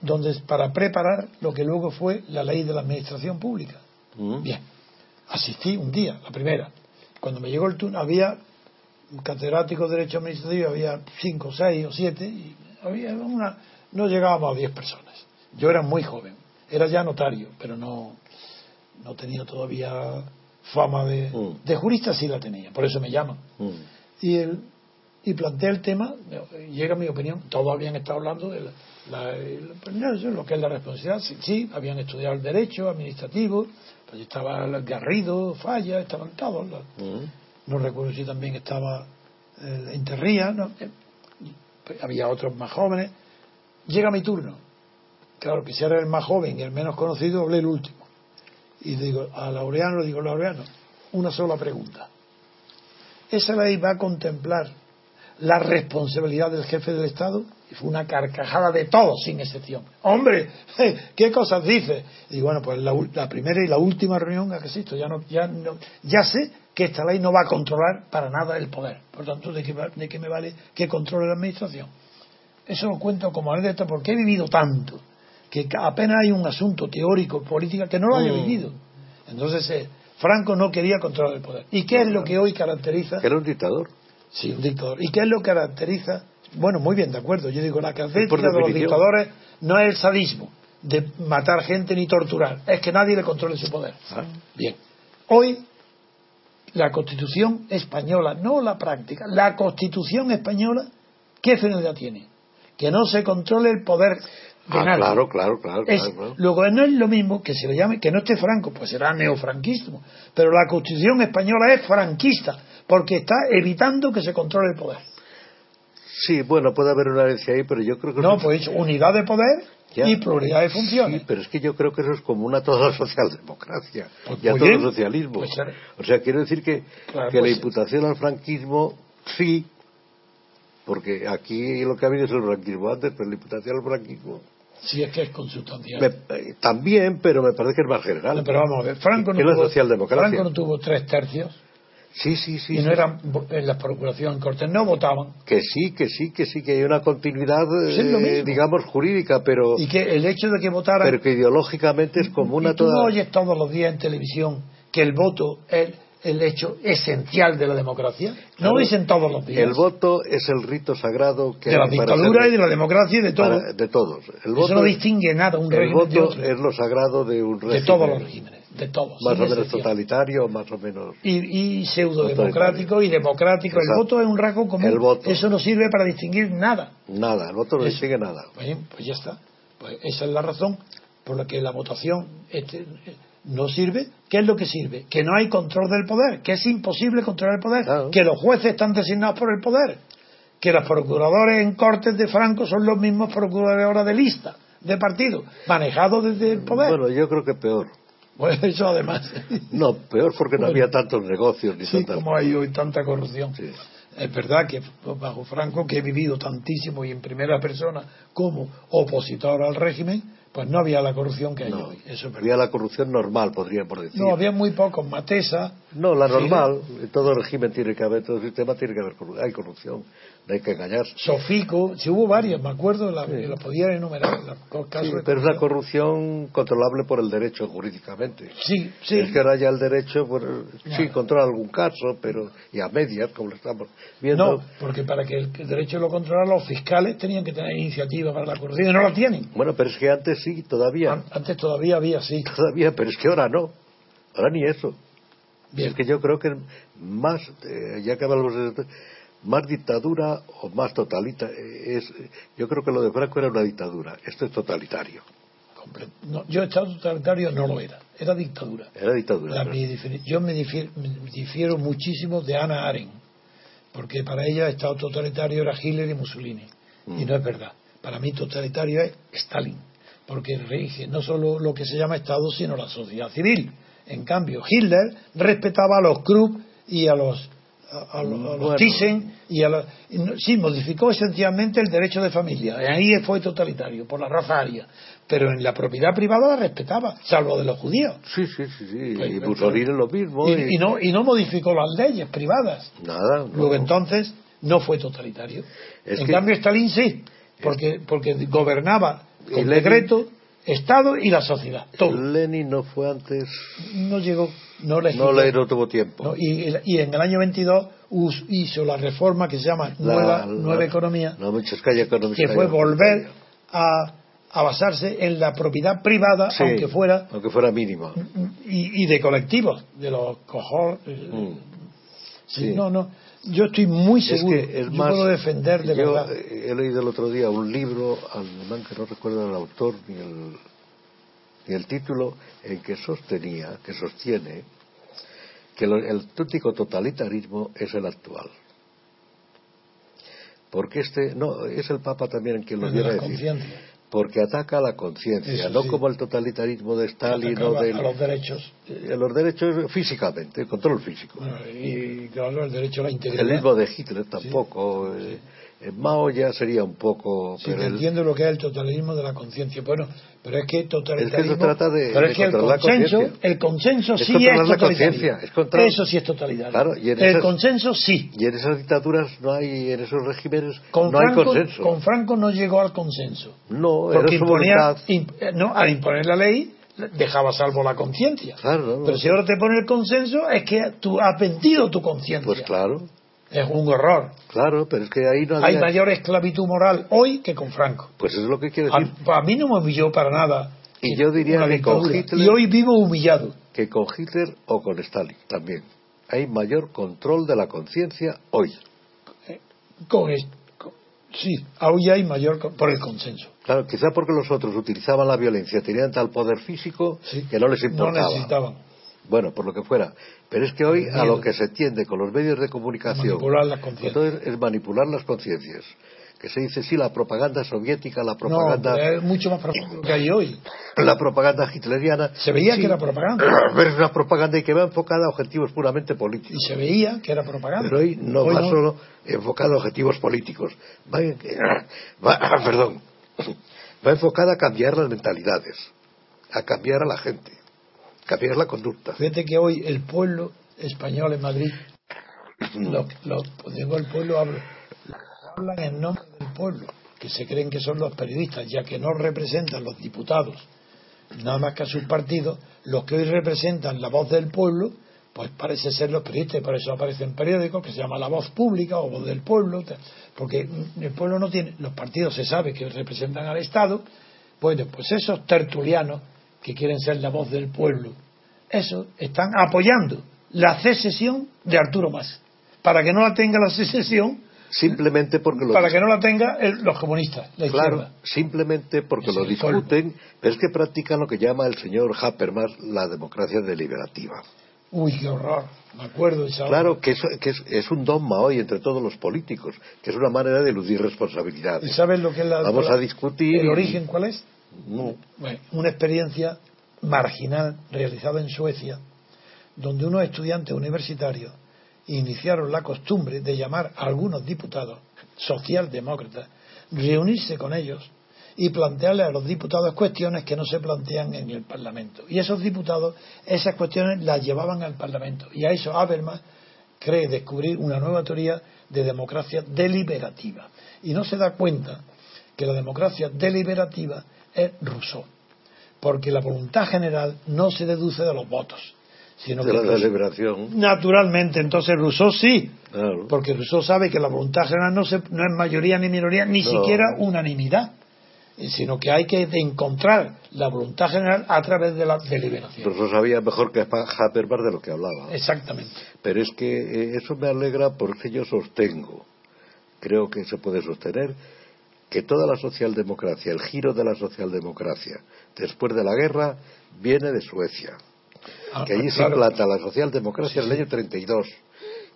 donde para preparar lo que luego fue la ley de la administración pública. Mm. Bien, asistí un día, la primera. Cuando me llegó el turno, había un catedrático de Derecho Administrativo, había cinco, seis o siete, y había una, no llegábamos a diez personas. Yo era muy joven, era ya notario, pero no, no tenía todavía fama de, Mm. de jurista, sí la tenía, por eso me llaman. Mm. Y, el, y planteé el tema, llega mi opinión, todos habían estado hablando de la, la- el- lo que es la responsabilidad. Sí, sí, habían estudiado el derecho administrativo, pues estaba el Garrido, Falla, estaban todos. los- Mm. no recuerdo si también estaba eh, Interría, no, eh, había otros más jóvenes. Llega mi turno. Claro, que si era el más joven y el menos conocido, hablé el último. Y digo, a Laureano le digo, Laureano, una sola pregunta. ¿Esa ley va a contemplar la responsabilidad del jefe del Estado? Y fue una carcajada de todos, sin excepción. ¡Hombre! ¿Qué cosas dice? Y bueno, pues la, primera y la última reunión a que asisto, ya, no, ya, no, ya sé que esta ley no va a controlar para nada el poder. Por tanto, ¿de qué, de qué me vale que controle la administración? Eso lo cuento como anécdota porque he vivido tanto que apenas hay un asunto teórico, política, que no lo haya Mm. vivido. Entonces, eh, Franco no quería controlar el poder. ¿Y qué es lo que hoy caracteriza? Era un dictador. Sí, un dictador. ¿Y qué es lo que caracteriza? Bueno, muy bien, de acuerdo. Yo digo, la característica de los dictadores no es el sadismo de matar gente ni torturar, es que nadie le controle su poder. Ah. Bien. Hoy, la Constitución española, no la práctica, la Constitución española, ¿qué finalidad tiene? Que no se controle el poder de Ah, claro, claro, claro. Es- claro. Luego no es lo mismo que se le llame, que no esté franco, pues será neofranquismo. Pero la constitución española es franquista, porque está evitando que se controle el poder. Sí, bueno, puede haber una herencia ahí, pero yo creo que... No, pues unidad de poder Ya. y pluralidad de funciones. Sí, pero es que yo creo que eso es común a toda la socialdemocracia Pues y a todo el socialismo. Pues claro. o sea, quiero decir que, Claro, que la pues- imputación al franquismo, sí, porque aquí lo que ha habido es el franquismo antes, pero la imputación al franquismo Si es que es consustancial. me- eh, también, pero me parece que es más general. No, pero vamos a ver, Franco no, tuvo. Franco no tuvo tres tercios Sí, sí, sí. y no eran en la procuración en Cortes, no votaban. Que sí, que sí, que sí, que hay una continuidad, eh, digamos, jurídica, pero, Y que el hecho de que votaran. pero que ideológicamente es común y a tú no oyes todos los días en televisión que el voto es el hecho esencial de la democracia. No Claro. dicen todos los días. El voto es el rito sagrado que de la dictadura ser- y de la democracia y de todo. para- de todos. El Eso voto, no distingue nada un el de voto otro. es lo sagrado de un régimen. de todos los regímenes, de todos. Más o menos excepción. totalitario, más o menos. Y, y pseudo-democrático y democrático. El voto es un rasgo común. El voto. Eso no sirve para distinguir nada. Nada, el voto no Eso. distingue nada. Pues, pues ya está. Pues esa es la razón por la que la votación este, no sirve. ¿Qué es lo que sirve? Que no hay control del poder, que es imposible controlar el poder, Claro. que los jueces están designados por el poder, que los procuradores en cortes de Franco son los mismos procuradores ahora de lista, de partido, manejados desde el poder. Bueno, yo creo que peor. Pues eso además. No, peor porque no Bueno. había tantos negocios ni Sí, tantas... como hay hoy tanta corrupción. Sí. Es verdad que bajo Franco, que he vivido tantísimo y en primera persona como opositor al régimen, pues no había la corrupción que hay No, hoy. Eso había la corrupción normal, podríamos decir. No, había muy pocos. Matesa, No, la normal. En todo régimen tiene que haber, todo sistema tiene que haber corru- hay corrupción. No hay que engañarse. Sofico, si hubo varias, me acuerdo, la, que podía enumerar. Sí, de pero es la corrupción. controlable por el derecho jurídicamente. Sí, sí. Es que ahora ya el derecho, pues, sí, controla algún caso, pero y a medias, como lo estamos viendo. No, porque para que el, el derecho lo controlara, los fiscales tenían que tener iniciativa para la corrupción y no la tienen. Bueno, pero es que antes sí, todavía. An- Antes todavía había, sí. Todavía, pero es que ahora no. Ahora ni eso. Bien. Es que yo creo que más, eh, ya que hablamos de más dictadura o más totalita, eh, es, yo creo que lo de Franco era una dictadura. Esto es totalitario. No, yo Estado totalitario no lo era, era dictadura. Era dictadura. La- ¿no? mi difiri- yo me difiero, me difiero muchísimo de Ana Arendt, porque para ella Estado totalitario era Hitler y Mussolini, y Mm. no es verdad. Para mí totalitario es Stalin, porque rige no solo lo que se llama Estado, sino la sociedad civil. En cambio, Hitler respetaba a los Krupp y a los a, a los- a los Bueno. Thyssen y a no- sí, modificó esencialmente el derecho de familia. Ahí fue totalitario, por la raza aria. Pero en la propiedad privada la respetaba, salvo de los judíos. Sí, sí, sí, sí. Pues, y Mussolini lo mismo. Y, y no, y no modificó las leyes privadas. Nada. no. Luego entonces no fue totalitario. Es en que- cambio Stalin sí, porque, porque gobernaba con decreto Estado y la sociedad. Todo. Lenin no fue antes. No llegó, no No legisló. le no tuvo tiempo. No, y, y en el año 22 us- hizo la reforma que se llama La- Nueva, la- Nueva Economía, No, Economista. que fue volver a, a basarse en la propiedad privada, Sí, aunque fuera Aunque fuera mínimo. y, y de colectivos, de los cojos. eh, Mm. sí, sí. No, no. Yo estoy muy Es seguro. que es yo más, puedo defender de yo verdad. he leído el otro día un libro alemán que no recuerdo el autor ni el, ni el título, en que sostenía, que sostiene, que lo- el auténtico totalitarismo es el actual. Porque este, no, es el Papa también quien lo El de viene a decir. Porque ataca a la conciencia, no sí. como el totalitarismo de Stalin o del, a los derechos. eh, los derechos físicamente, el control físico. Bueno, y claro, el derecho a la El integridad. mismo de Hitler tampoco. eh, Mao ya sería un poco. Sí, pero que el- entiendo lo que es el totalitarismo de la conciencia. Bueno, pero es que totalitarismo. Es que se trata de- pero de es que el controlar la consenso, conciencia. el consenso Es sí controlar es la totalitario. conciencia, es controlar- Eso sí es totalitario. Claro, y en el esas- consenso sí. Y en esas dictaduras no hay, en esos regímenes Con, no hay Franco, consenso. con Franco no llegó al consenso. No, era Porque su imponía, imp- eh, no, al imponer la ley dejaba salvo la conciencia. Claro, no. Pero si ahora te pone el consenso es que tú has vendido tu conciencia. Pues claro, Es un horror. claro, pero es que ahí no Hay había. mayor esclavitud moral hoy que con Franco. Pues eso es lo que quiero A, decir. a mí no me humilló para nada. Y yo diría que con. Hitler- Y hoy vivo humillado. Que con Hitler o con Stalin también. Hay mayor control de la conciencia hoy. Con, es- con- sí, hoy hay mayor con- por el consenso. Claro, quizá porque los otros utilizaban la violencia, tenían tal poder físico Sí. que no les No importaba. necesitaban Bueno, por lo que fuera. Pero es que hoy a lo que se tiende con los medios de comunicación manipular entonces es manipular las conciencias. Que se dice, sí, la propaganda soviética, la propaganda, es mucho más profundo que hay hoy. la propaganda hitleriana. Se veía Sí, que era propaganda. Pero es una propaganda y que va enfocada a objetivos puramente Y políticos. se veía que era propaganda. Pero hoy no Hoy va solo enfocada a objetivos políticos. Va, va- perdón, va enfocada a cambiar las mentalidades, a cambiar a la gente, cambiar la conducta. Fíjate que hoy el pueblo español en Madrid, los, los, pues digo el pueblo, hablo, hablan en nombre del pueblo, que se creen que son los periodistas, ya que no representan los diputados, nada más que a sus partidos, los que hoy representan la voz del pueblo, pues parece ser los periodistas, y por eso aparecen periódicos que se llama La Voz Pública o Voz del Pueblo, porque el pueblo no tiene, los partidos se sabe que representan al Estado, bueno, pues esos tertulianos que quieren ser la voz del pueblo, esos están apoyando la secesión de Arturo Mas, para que no la tenga la secesión, Simplemente porque lo para que no la tenga el- los comunistas, la Claro, izquierda. simplemente porque Es lo discuten, pero es que practican lo que llama el señor Habermas la democracia deliberativa. Uy, qué horror, me acuerdo de esa Claro que, eso- que es, es un dogma hoy entre todos los políticos, que es una manera de eludir ¿Y responsabilidades. sabes lo que es la... Vamos a discutir. ¿El y- origen cuál es? No, una experiencia marginal realizada en Suecia, donde unos estudiantes universitarios iniciaron la costumbre de llamar a algunos diputados socialdemócratas, reunirse con ellos y plantearle a los diputados cuestiones que no se plantean en el Parlamento. Y esos diputados esas cuestiones las llevaban al Parlamento. Y a eso Habermas cree descubrir una nueva teoría de democracia deliberativa. Y no se da cuenta que la democracia deliberativa es Rousseau, porque la voluntad general no se deduce de los votos, sino de que la deliberación. naturalmente entonces Rousseau sí, Claro. porque Rousseau sabe que la voluntad general no, se- no es mayoría ni minoría, ni No. siquiera unanimidad, sino que hay que encontrar la voluntad general a través de la deliberación. Rousseau sabía mejor que Habermas de lo que hablaba. Exactamente. Pero es que eh, eso me alegra porque yo sostengo, creo que se puede sostener, que toda la socialdemocracia, el giro de la socialdemocracia después de la guerra, viene de Suecia. Ah, Que allí se implanta la socialdemocracia en el año 32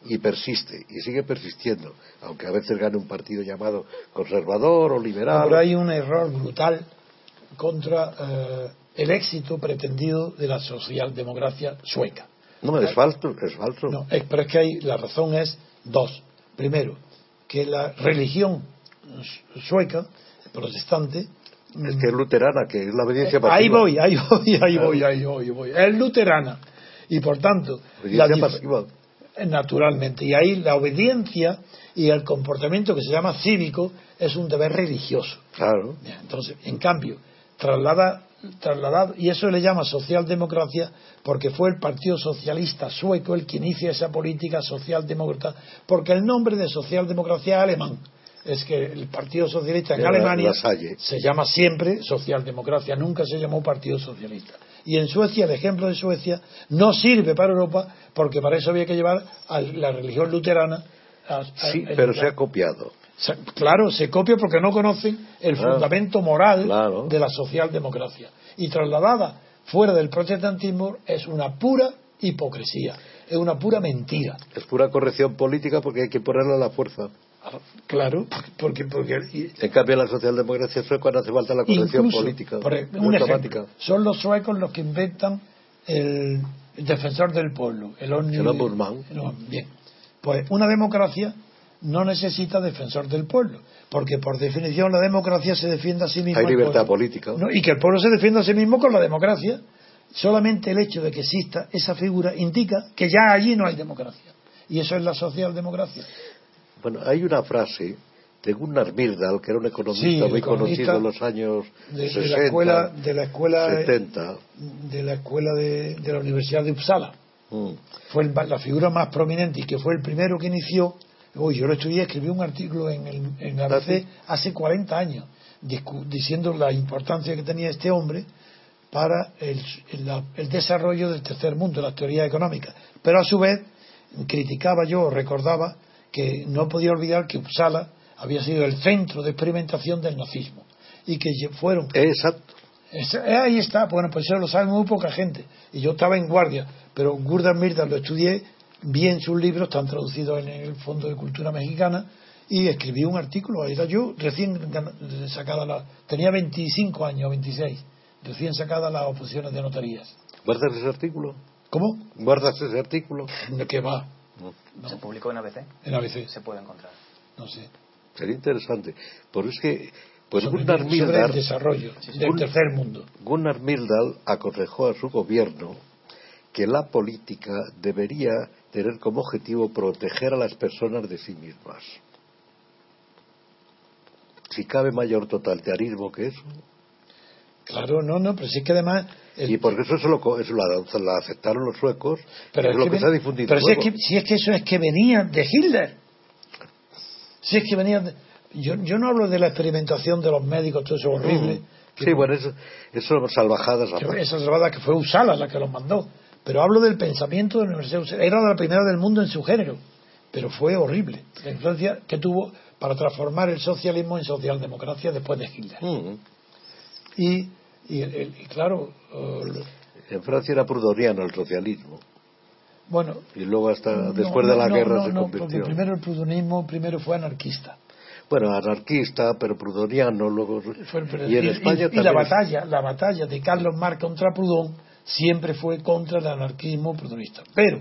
y persiste y sigue persistiendo, aunque a veces gane un partido llamado conservador o liberal. Ahora hay un error brutal contra eh, el éxito pretendido de la socialdemocracia sueca. No, es falso, es falso. No, es- pero es que hay, la razón es dos. Primero, que la religión sueca, protestante, Es que es luterana, que es la obediencia Eh, ahí voy, ahí voy, ahí voy, ahí voy, ahí voy. Es luterana. Y por tanto, la pasiva. naturalmente. Y ahí la obediencia y el comportamiento que se llama cívico es un deber religioso. Claro. Entonces, en cambio, traslada, trasladado, y eso le llama socialdemocracia porque fue el Partido Socialista sueco el que inicia esa política socialdemócrata, porque el nombre de socialdemocracia es alemán. Es que el Partido Socialista en Alemania se llama siempre socialdemocracia, nunca se llamó Partido Socialista. Y en Suecia, el ejemplo de Suecia no sirve para Europa porque para eso había que llevar a la religión luterana. a- a- Sí, pero se ha copiado. se- Claro, se copia porque no conocen el Claro. fundamento moral Claro. de la socialdemocracia. Y trasladada fuera del protestantismo es una pura hipocresía, es una pura mentira. Es pura corrección política porque hay que ponerle a la fuerza. Claro, porque, porque y- En cambio, la socialdemocracia sueca no hace falta la corrección incluso, política. un ejemplo, son los suecos los que inventan el, el defensor del pueblo, el ombudsman. Bien, pues una democracia no necesita defensor del pueblo, porque por definición la democracia se defiende a sí misma. Hay libertad política. No, y que el pueblo se defienda a sí mismo con la democracia. Solamente el hecho de que exista esa figura indica que ya allí no hay democracia. Y eso es la socialdemocracia. Bueno, hay una frase de Gunnar Myrdal, que era un economista Sí, muy economista conocido en los años De, de 60, la escuela, de la escuela, 70. de la escuela de, de la Universidad de Uppsala. Mm. Fue el- la figura más prominente y que fue el primero que inició. Uy, yo lo estudié, escribí un artículo en, el, en ABC hace 40 años, diciendo la importancia que tenía este hombre para el, el- el desarrollo del tercer mundo, las teorías económicas. Pero a su vez, criticaba yo, recordaba que no podía olvidar que Uppsala había sido el centro de experimentación del nazismo y que fueron Exacto. es- ahí está, bueno, pues eso lo sabe muy poca gente. Y yo estaba en guardia, pero Gurdon Myrdal lo estudié, vi en sus libros, están traducidos en el Fondo de Cultura Mexicana, y escribí un artículo. Era yo recién sacada la. tenía 25 años, 26, recién sacada las oposiciones de notarías. ¿Guardas ese artículo? ¿Cómo? ¿Guardas ese artículo? ¿De qué va? Se publicó en ABC. En ABC. Se puede encontrar. No sé. Sería interesante. Por es que, pues sobre, Gunnar sobre el Myrdal, desarrollo del Un- tercer mundo. Gunnar Myrdal aconsejó a su gobierno que la política debería tener como objetivo proteger a las personas de sí mismas. Si cabe mayor totalitarismo que eso. Claro, no, no, pero sí que además. El- Y porque eso, se lo, eso la, la aceptaron los suecos, Pero es, lo que, ven- se ha difundido pero si es, que, si es que eso es que venía de Hitler. Si es que venía de- yo, yo no hablo de la experimentación de los médicos, todo eso horrible. que- Sí, bueno, eso, eso salvajadas esa salvada que fue Usala la que los mandó. Pero hablo del pensamiento de la Universidad. Era la primera del mundo en su género. Pero fue horrible. La influencia que tuvo para transformar el socialismo en socialdemocracia después de Hitler. Mm. Y, y, el- y claro, eh, En Francia era prudoniano el socialismo. bueno, Y luego hasta No, después de la no, guerra no, se convirtió. primero el prudonismo primero fue anarquista. Bueno, anarquista, pero prudoniano. Luego... Fue y en España y la también. batalla, la batalla de Carlos Marx contra Proudhon siempre fue contra el anarquismo prudonista. Pero,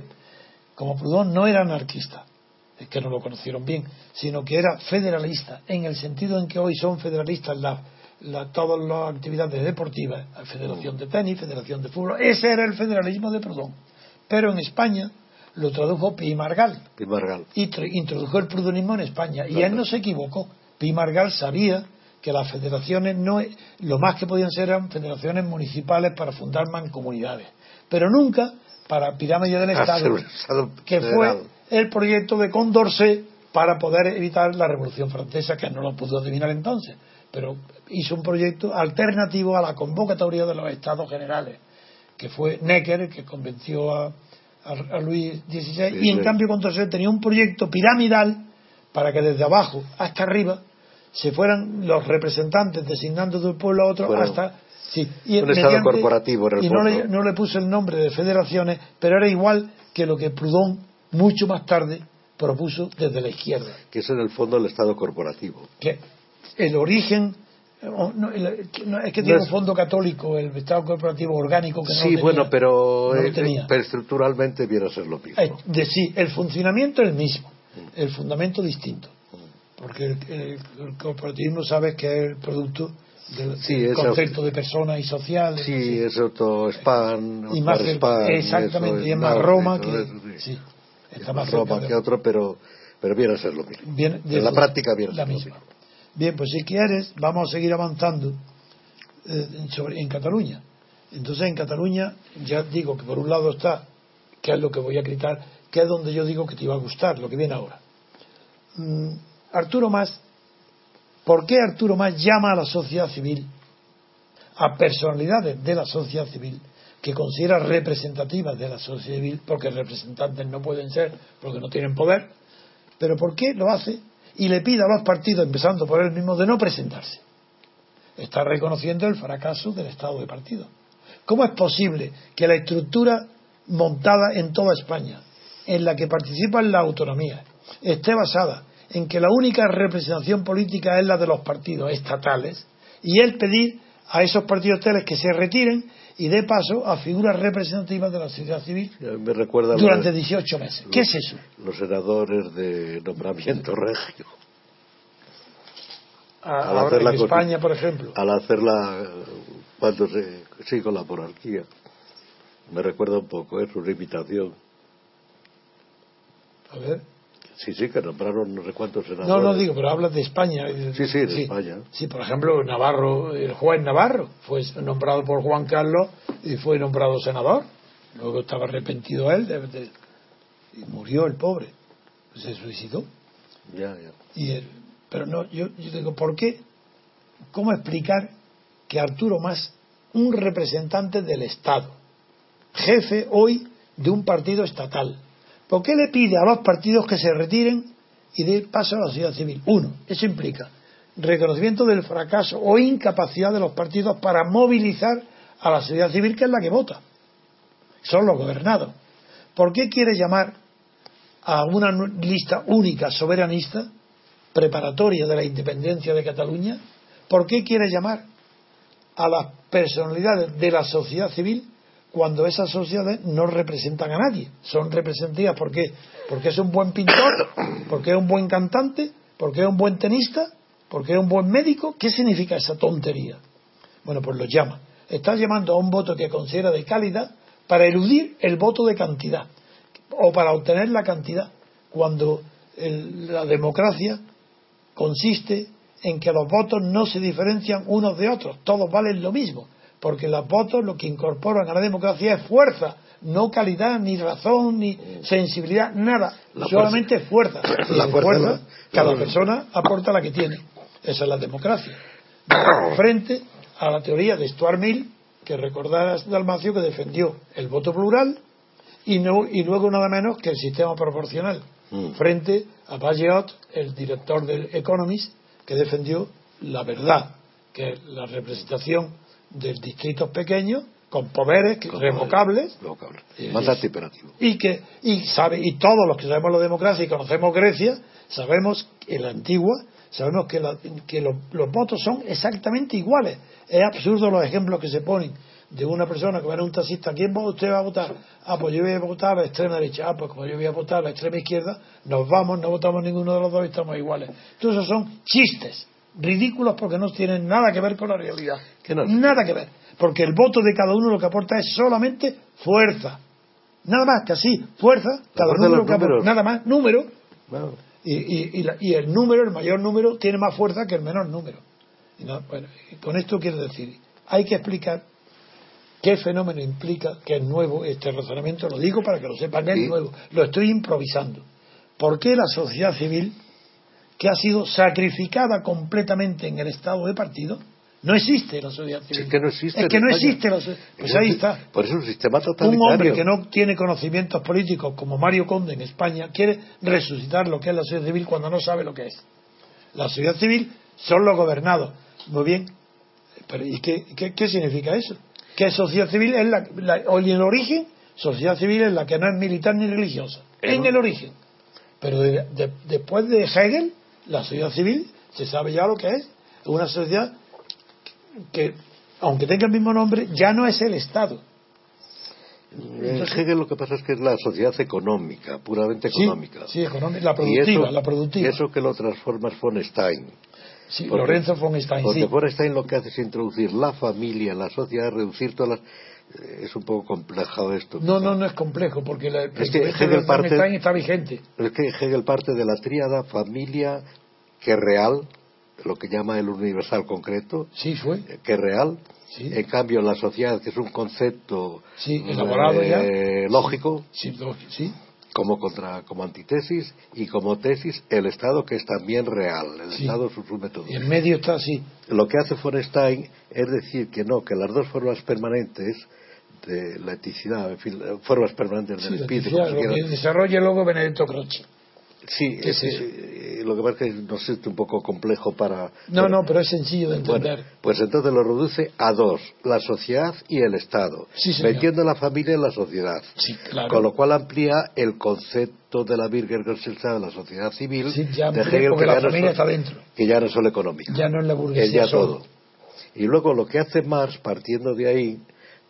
como Proudhon no era anarquista, es que no lo conocieron bien, sino que era federalista, en el sentido en que hoy son federalistas la- la- todas las actividades deportivas, la Federación de Tenis, Federación de Fútbol, ese era el federalismo de Proudhon. Pero en España lo tradujo Pi Margal. Pi Margal. Y introdujo el prudenismo en España. Y él no se equivocó. Pi Margal sabía que las federaciones no lo más que podían ser eran federaciones municipales para fundar mancomunidades, pero nunca para pirámide del Estado, que fue el proyecto de Condorcet para poder evitar la Revolución Francesa, que no lo pudo adivinar entonces, pero hizo un proyecto alternativo a la convocatoria de los Estados Generales, que fue Necker el que convenció a, a, Luis XVI, y en cambio Condorcet tenía un proyecto piramidal para que desde abajo hasta arriba se fueran los representantes designando de un pueblo a otro hasta y, un estado corporativo y no le, no le puso el nombre de federaciones pero era igual que lo que Proudhon mucho más tarde propuso desde la izquierda. Que es en el fondo el estado corporativo. Que el origen es que tiene un fondo católico el Estado corporativo orgánico que no sí bueno pero, no tenía. pero estructuralmente viene a ser lo mismo eh, de, sí el funcionamiento es el mismo el fundamento distinto porque el, corporativismo sabes que es el producto del concepto de persona y social. Sí, es otro spam, y más exactamente, y es más Roma que, sí. está más Roma que otro, pero, pero viene a ser lo mismo. en la práctica viene a ser la misma. Bien, pues si quieres, vamos a seguir avanzando eh, sobre, en Cataluña. Entonces, en Cataluña, ya digo que por un lado está, que es lo que voy a gritar, que es donde yo digo que te iba a gustar, lo que viene ahora. Mm, Arturo Más, ¿por qué Arturo Más llama a la sociedad civil, a personalidades de la sociedad civil, que considera representativas de la sociedad civil, porque representantes no pueden ser, porque no tienen poder, pero ¿por qué lo hace? Y le pide a los partidos, empezando por él mismo, de no presentarse. Está reconociendo el fracaso del Estado de partido. ¿Cómo es posible que la estructura montada en toda España, en la que participan las autonomías, esté basada en que la única representación política es la de los partidos estatales y él pedir a esos partidos estatales que se retiren y dé paso a figuras representativas de la sociedad civil durante 18 meses. ¿Qué es eso? Los senadores de nombramiento regio. A, al en España, por ejemplo. Al hacerla cuando se sí con la monarquía. Me recuerda un poco, es una imitación. A ver. Sí, sí, que nombraron no sé cuántos senadores. No, no digo, pero hablas de España. Sí, sí, de España. Sí, por ejemplo, Navarro, el juez Navarro, fue nombrado por Juan Carlos y fue nombrado senador. Luego estaba arrepentido él y murió el pobre. Se suicidó. Ya, ya. Y pero no, yo, yo digo, ¿por qué? ¿Cómo explicar que Arturo Más, un representante del Estado, jefe hoy de un partido estatal, ¿Por qué le pide a los partidos que se retiren y dé paso a la sociedad civil? Uno, eso implica reconocimiento del fracaso o incapacidad de los partidos para movilizar a la sociedad civil, que es la que vota. Son los gobernados. ¿Por qué quiere llamar a una lista única soberanista, preparatoria de la independencia de Cataluña? ¿Por qué quiere llamar a las personalidades de la sociedad civil cuando esas sociedades no representan a nadie. Son representativas porque, porque es un buen pintor, porque es un buen cantante, porque es un buen tenista, porque es un buen médico. ¿Qué significa esa tontería? Bueno, pues lo llama. Está llamando a un voto que considera de calidad para eludir el voto de cantidad o para obtener la cantidad, cuando la democracia consiste en que los votos no se diferencian unos de otros, todos valen lo mismo porque los votos lo que incorporan a la democracia es fuerza, no calidad, ni razón, ni sensibilidad, nada, solamente fuerza. la fuerza, cada persona aporta la que tiene. Esa es la democracia. Frente a la teoría de Stuart Mill, que recordarás Dalmacio, que defendió el voto plural y, no, y luego nada menos que el sistema proporcional. Mm. Frente a Bayeot, el director del Economist, que defendió la verdad, que la representación de distritos pequeños con poderes revocables y que y sabe y todos los que sabemos la democracia y conocemos Grecia sabemos que la antigua sabemos que, que los votos son exactamente iguales. Es absurdo los ejemplos que se ponen de una persona que va a un taxista ¿quién usted va a votar? ah pues yo voy a votar a la extrema derecha. Ah pues como yo voy a votar a la extrema izquierda nos vamos no votamos ninguno de los dos y estamos iguales. Entonces son chistes ridículos porque no tienen nada que ver con la realidad. Nada que ver. Porque el voto de cada uno lo que aporta es solamente fuerza. Nada más que así, fuerza, cada número los que apor- números. nada más, número, y, y- y la- y el número, el mayor número, tiene más fuerza que el menor número. Y no, bueno, y con esto quiero decir, hay que explicar qué fenómeno implica que es nuevo este razonamiento, lo digo para que lo sepan, es nuevo, lo estoy improvisando. ¿Por qué la sociedad civil, que ha sido sacrificada completamente en el estado de partido, no existe la sociedad civil? es que no existe. Es que no existe la sociedad Pues Es ahí un- está. Por eso es un sistema Un totalitario. hombre que no tiene conocimientos políticos como Mario Conde en España quiere resucitar lo que es la sociedad civil cuando no sabe lo que es. La sociedad civil son los gobernados. Muy bien. Pero ¿Y qué, qué- qué significa eso? Que sociedad civil es la, la- o en el origen, sociedad civil es la que no es militar ni religiosa. En el origen. Pero de- de- después de Hegel, la sociedad civil se sabe ya lo que es. Una sociedad que, aunque tenga el mismo nombre, ya no es el Estado. En Hegel lo que pasa es que es la sociedad económica, puramente económica. Sí, económica, la Y productiva, eso, la productiva. eso que lo transforma es von Stein. sí, porque- Lorenzo von Stein, Porque sí. von Stein lo que hace es introducir la familia en la sociedad, reducir todas las... Es un poco complejo esto. No, quizá. no, no es complejo, porque la, Es que Hegel parte- está vigente. Es que Hegel parte de la tríada familia que es real, lo que llama el universal concreto, Sí, fue. que es real. Sí. En cambio, la sociedad, que es un concepto Sí, elaborado ya. eh, lógico, Sí, sí. como contra como antítesis y como tesis el Estado que es también real, el. Estado subsume todo. Y en medio está así. Lo que hace von Stein es decir que no, que las dos formas permanentes de la eticidad, en fin, formas permanentes del espíritu, lo que desarrolla luego Benedetto Croce. Sí, eh, lo que pasa es que nos es un poco complejo para... No, para- no, pero es sencillo de entender. Bueno, pues entonces lo reduce a dos, la sociedad y el Estado, Sí, metiendo la familia en la sociedad. sí, claro. Con lo cual amplía el concepto de la Wittgenstein de la sociedad civil Sí, ya de Hegel, porque que la ya familia está dentro. que ya no es solo económica, Ya no es la burguesía es ya solo. todo. Y luego lo que hace Marx, partiendo de ahí,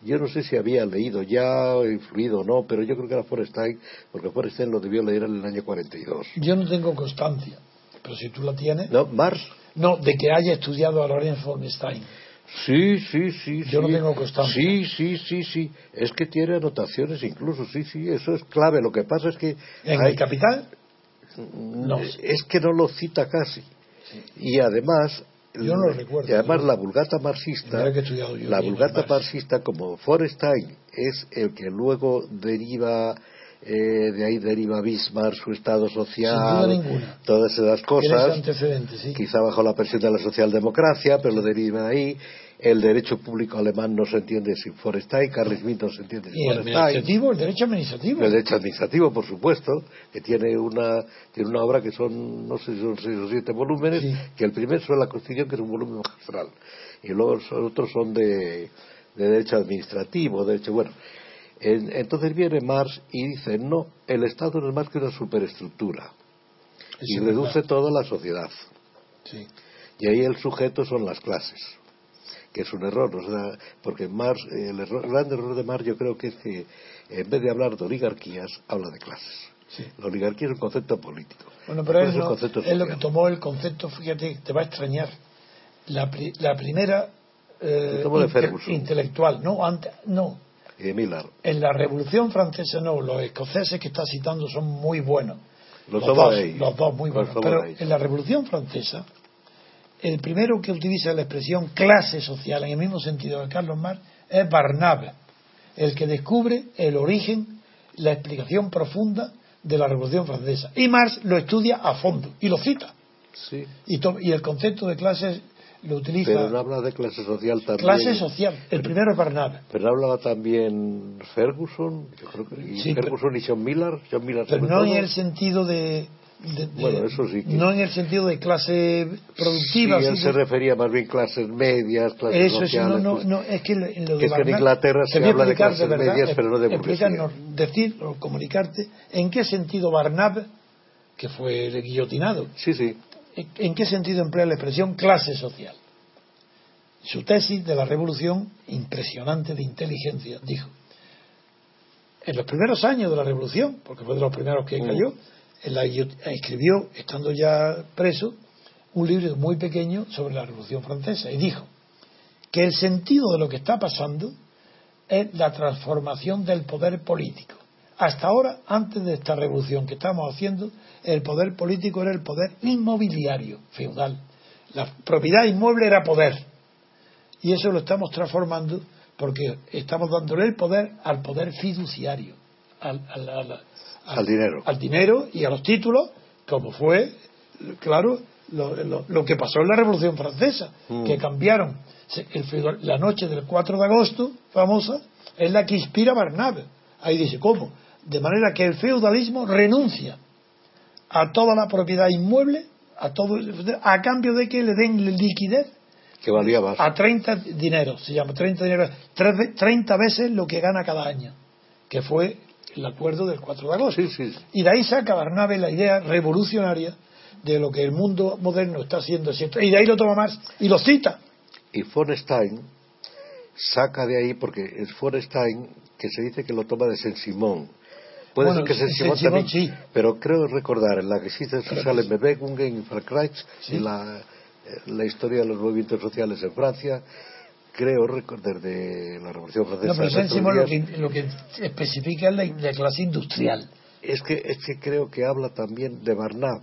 yo no sé si había leído ya, influido o no, pero yo creo que era Forstein, porque Forstein lo debió leer en el año 42. Yo no tengo constancia, pero si tú la tienes. No, Marx, No, de que haya estudiado a Lorenzo von Stein. sí, sí, sí. Yo no sí. tengo constancia. Sí, sí, sí, sí. Es que tiene anotaciones incluso, sí, sí, eso es clave. Lo que pasa es que... En hay- el Capital, no. Es que no lo cita casi. Y además... Yo no lo recuerdo. Y además Yo- la vulgata marxista... Yo la vulgata Marx. marxista, como Forstein es el que luego deriva... eh, de ahí deriva Bismarck, su estado social, todas esas Eres cosas, sí. quizá bajo la presión de la socialdemocracia, pero lo deriva de ahí. El derecho público alemán no se entiende sin Forstein, Carl Schmitt no se entiende Y sin el Forstein. administrativo, el derecho administrativo. El derecho administrativo, por supuesto, que tiene una, tiene una obra que son, no sé si son seis o siete volúmenes, Sí. que el primero es la Constitución, que es un volumen magistral, y luego los otros son de, de derecho administrativo, derecho, bueno. En- entonces viene Marx y dice, no, el Estado no es más que una superestructura, y es reduce verdad. toda la sociedad. Sí. Y ahí el sujeto son las clases, que es un error, o sea, porque Marx, el, error- el gran error de Marx yo creo que es que en vez de hablar de oligarquías, habla de clases. Sí. La oligarquía es un concepto político. Bueno, pero él, es no- lo que tomó el concepto, fíjate, te va a extrañar. La, pri- la primera eh, inte- intelectual, no, antes, no. En la Revolución Francesa no, los escoceses que está citando son muy buenos. Los dos, los dos muy buenos. Pero en la Revolución Francesa, el primero que utiliza la expresión clase social en el mismo sentido de Carlos Marx es Barnave, el que descubre el origen, la explicación profunda de la Revolución Francesa. Y Marx lo estudia a fondo y lo cita. Sí. Y, el concepto de clases lo utiliza. Pero no habla de clase social también. clase social. El primero es Barnave. Pero hablaba también Ferguson, yo creo que y Sí, Ferguson y John Miller. John Miller Pero no en el sentido de. De- de- Bueno, eso sí que- No en el sentido de clase Sí, productiva. él así se refería más bien clases medias, clases Eso, eso, sociales. no, no, pues, no, es que en lo de Es que en Inglaterra te se habla de clases medias, pero no de explícanos, decir o comunicarte en qué sentido Barnave, que fue el guillotinado, Sí, sí. en- qué sentido emplea la expresión clase social. Su tesis de la revolución, impresionante de inteligencia, dijo, en los primeros años de la revolución, porque fue de los primeros que Mm. cayó, escribió, estando ya preso, un libro muy pequeño sobre la revolución francesa y dijo que el sentido de lo que está pasando es la transformación del poder político. hasta ahora, antes de esta revolución que estamos haciendo, el poder político era el poder inmobiliario, feudal. La propiedad inmueble era poder. Y eso lo estamos transformando porque estamos dándole el poder al poder fiduciario, al, dinero. Al dinero y a los títulos, como fue, claro, lo, que pasó en la Revolución Francesa, mm. que cambiaron la noche del 4 de agosto, famosa, es la que inspira Barnave. Ahí dice, ¿cómo? De manera que el feudalismo renuncia a toda la propiedad inmueble, a todo, a cambio de que le den liquidez que valía más. A 30 dineros, se llama 30 dineros, 30 veces lo que gana cada año, que fue el acuerdo del 4 de agosto. Y de ahí saca Barnabe la idea revolucionaria de lo que el mundo moderno está haciendo. Y de ahí lo toma más y lo cita. Y von Stein saca de ahí, porque es von Stein que se dice que lo toma de Saint-Simon. Puede ser que Saint-Simon también, sí. pero creo recordar en la que existe Sociale Bewegungen in Frankreich, y la la historia de los movimientos sociales en Francia, creo recordar de la Revolución Francesa. No, pero lo que, lo que especifica es la, clase industrial. Es que, es que creo que habla también de Barnard,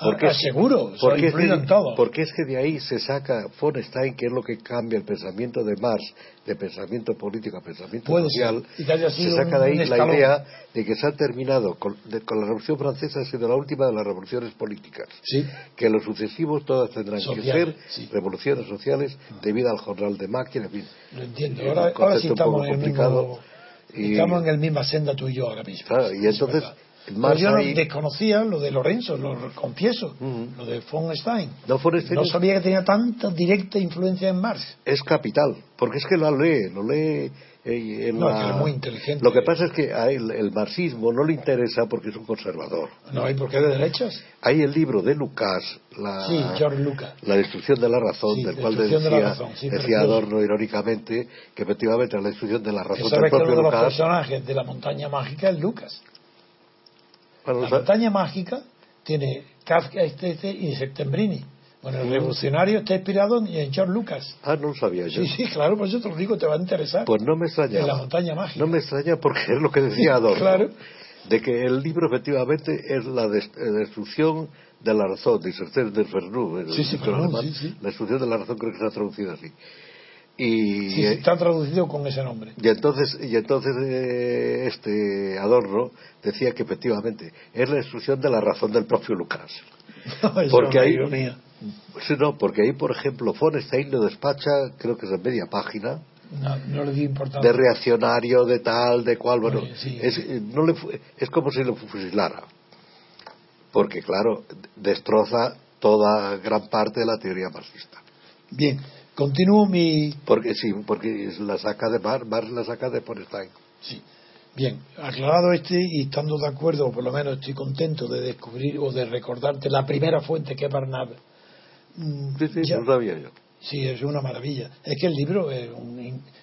porque ah, seguro, porque es, que, todo. porque es que de ahí se saca von Stein, que es lo que cambia el pensamiento de Marx, de pensamiento político a pensamiento social, se saca de ahí la idea de que se ha terminado con, la Revolución Francesa, ha sido la última de las revoluciones políticas. Que los sucesivos todas tendrán que ser revoluciones sociales debido al jornal de máquina, en fin. Lo entiendo, ahora, sí estamos en, el mismo, estamos en el misma senda tú y yo ahora mismo. y entonces yo no desconocía lo de Lorenzo, lo confieso, lo de von Stein. No, no sabía que tenía tanta directa influencia en Marx. Es capital, porque es que lo lee, lo lee eh, no, es muy inteligente. Lo que pasa es que a él el marxismo no le interesa porque es un conservador. No, ¿y por qué de derechas? Hay el libro de Lucas, la, sí, George Lucas. la destrucción de la razón, del cual decía, decía Adorno irónicamente que efectivamente la destrucción de la razón del propio que uno de los personajes de la montaña mágica es Lucas la montaña mágica tiene Kafka este, este, y Septembrini. Bueno, el revolucionario está inspirado en George Lucas. Ah, no lo sabía yo. Sí, sí, claro, por eso te lo digo, te va a interesar. Pues no me extraña. En la montaña mágica. No me extraña porque es lo que decía Adorno. claro. De que el libro efectivamente es la eh, destrucción de la razón, de del Fernu. Sí, sí, sí, sí, La destrucción de la razón creo que está traducida así. Y, sí, está traducido con ese nombre. Y entonces, y entonces eh, este Adorno decía que efectivamente es la destrucción de la razón del propio Lucas. porque ahí, no, porque ahí, por ejemplo, von Stein lo despacha, creo que es en media página. No, le di importancia. De reaccionario, de tal, de cual, bueno, es, no le, es como si lo fusilara. Porque, claro, destroza toda gran parte de la teoría marxista. Bien, Continúo mi. Porque sí, porque la saca de Bar, Bar la saca de Stein. Sí. Bien, aclarado este y estando de acuerdo, o por lo menos estoy contento de descubrir o de recordarte la primera fuente que es Barnave. Mm, sí, sí, no sabía yo. Sí, es una maravilla. Es que el libro es,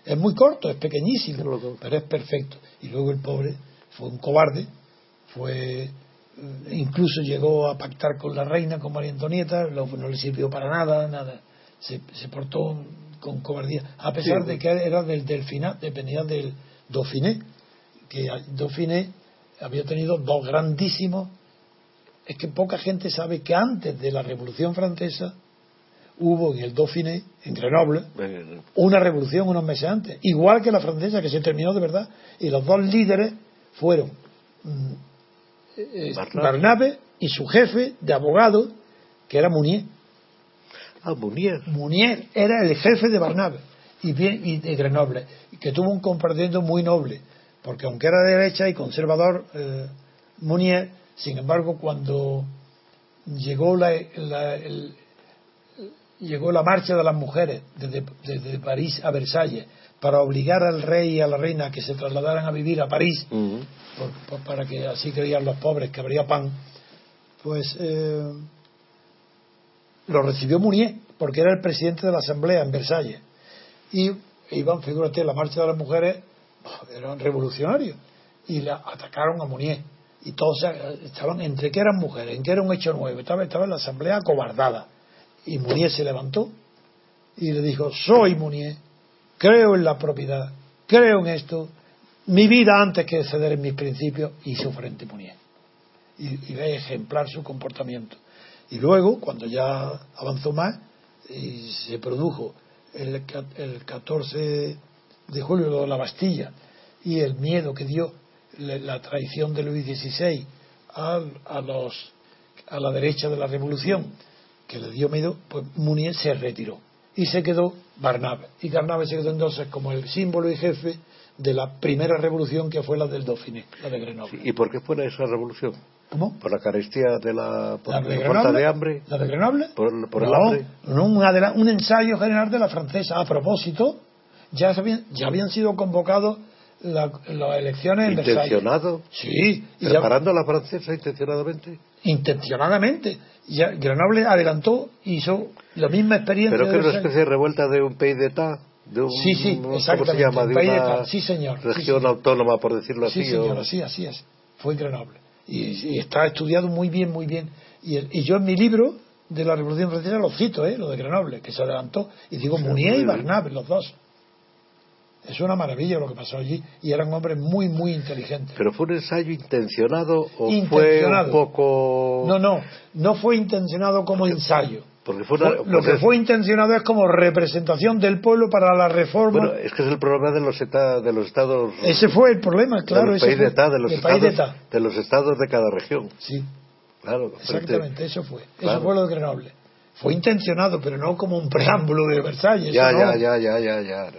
es muy corto, es pequeñísimo, pero es perfecto. Y luego el pobre fue un cobarde, fue eh, incluso llegó a pactar con la reina, con María Antonieta, no le sirvió para nada, nada se, portó con cobardía, a pesar de que era del Delfinat, dependía del Dauphiné, que Dauphiné había tenido dos grandísimos. Es que poca gente sabe que antes de la Revolución Francesa hubo en el Dauphiné, en Grenoble, una revolución unos meses antes, igual que la francesa, que se terminó de verdad, y los dos líderes fueron mm, eh, Barnabe y su jefe de abogado, que era Mounier. Ah, Munier. Munier era el jefe de Barnave y, de Grenoble, que tuvo un comportamiento muy noble, porque aunque era de derecha y conservador, eh, Munier, sin embargo, cuando llegó la, llegó la marcha de las mujeres desde, París a Versalles para obligar al rey y a la reina a que se trasladaran a vivir a París, para que así creían los pobres que habría pan, pues eh, lo recibió Munier, porque era el presidente de la Asamblea en Versalles. Y iban, figúrate, la marcha de las mujeres, eran revolucionarios, y la atacaron a Munier. Y todos estaban entre que eran mujeres, en que era un hecho nuevo. Estaba, estaba en la Asamblea acobardada. Y Munier se levantó y le dijo, soy Munier, creo en la propiedad, creo en esto, mi vida antes que ceder en mis principios y su frente Munier. Y, y ve ejemplar su comportamiento. Y luego, cuando ya avanzó más, y se produjo el, el 14 de julio la Bastilla y el miedo que dio la, traición de Luis XVI al- a, los, a la derecha de la revolución, que le dio miedo, pues Munier se retiró y se quedó Barnabe. Y Barnabe se quedó entonces como el símbolo y jefe de la primera revolución que fue la del Dauphiné, la de Grenoble. ¿Y por qué fue esa revolución? ¿Cómo? ¿Por la carestía de la, por ¿La la de falta de hambre? ¿La de Grenoble? ¿Por, por el no, hambre? no, un, ensayo general de la francesa. A propósito, ya, habían, ya habían sido convocados la- las elecciones en. ¿Intencionado? Sí, y ya- ¿Preparando a la francesa intencionadamente? intencionadamente. Ya Grenoble adelantó, hizo la misma experiencia. Pero de que es una especie de revuelta de un pays d'etat, de un, Sí, sí, ¿cómo se llama? De una sí, señor, sí, región señor. autónoma, por decirlo así. Sí, o- señor, así, así es. Fue en Grenoble. Y, y está estudiado muy bien, muy bien. Y, yo en mi libro de la Revolución Francesa lo cito, ¿eh? lo de Grenoble, que se adelantó. Y digo Sí, Munier muy y. Barnave, los dos. Es una maravilla lo que pasó allí. Y eran hombres muy, muy inteligentes. ¿Pero fue un ensayo intencionado o Intencionado. fue un poco...? No, no, no fue intencionado como ensayo. Porque fue una- lo que es- fue intencionado es como representación del pueblo para la reforma. Bueno, es que es el problema de los, eta- de los estados... ese fue el problema, claro. de los ese país fue- de los d'etat. de los estados de cada región. Sí. Claro. frente- Exactamente, eso fue. Claro. Eso fue lo de Grenoble. Fue intencionado, pero no como un preámbulo de Versalles. Ya, no. ya, ya, ya, ya, ya.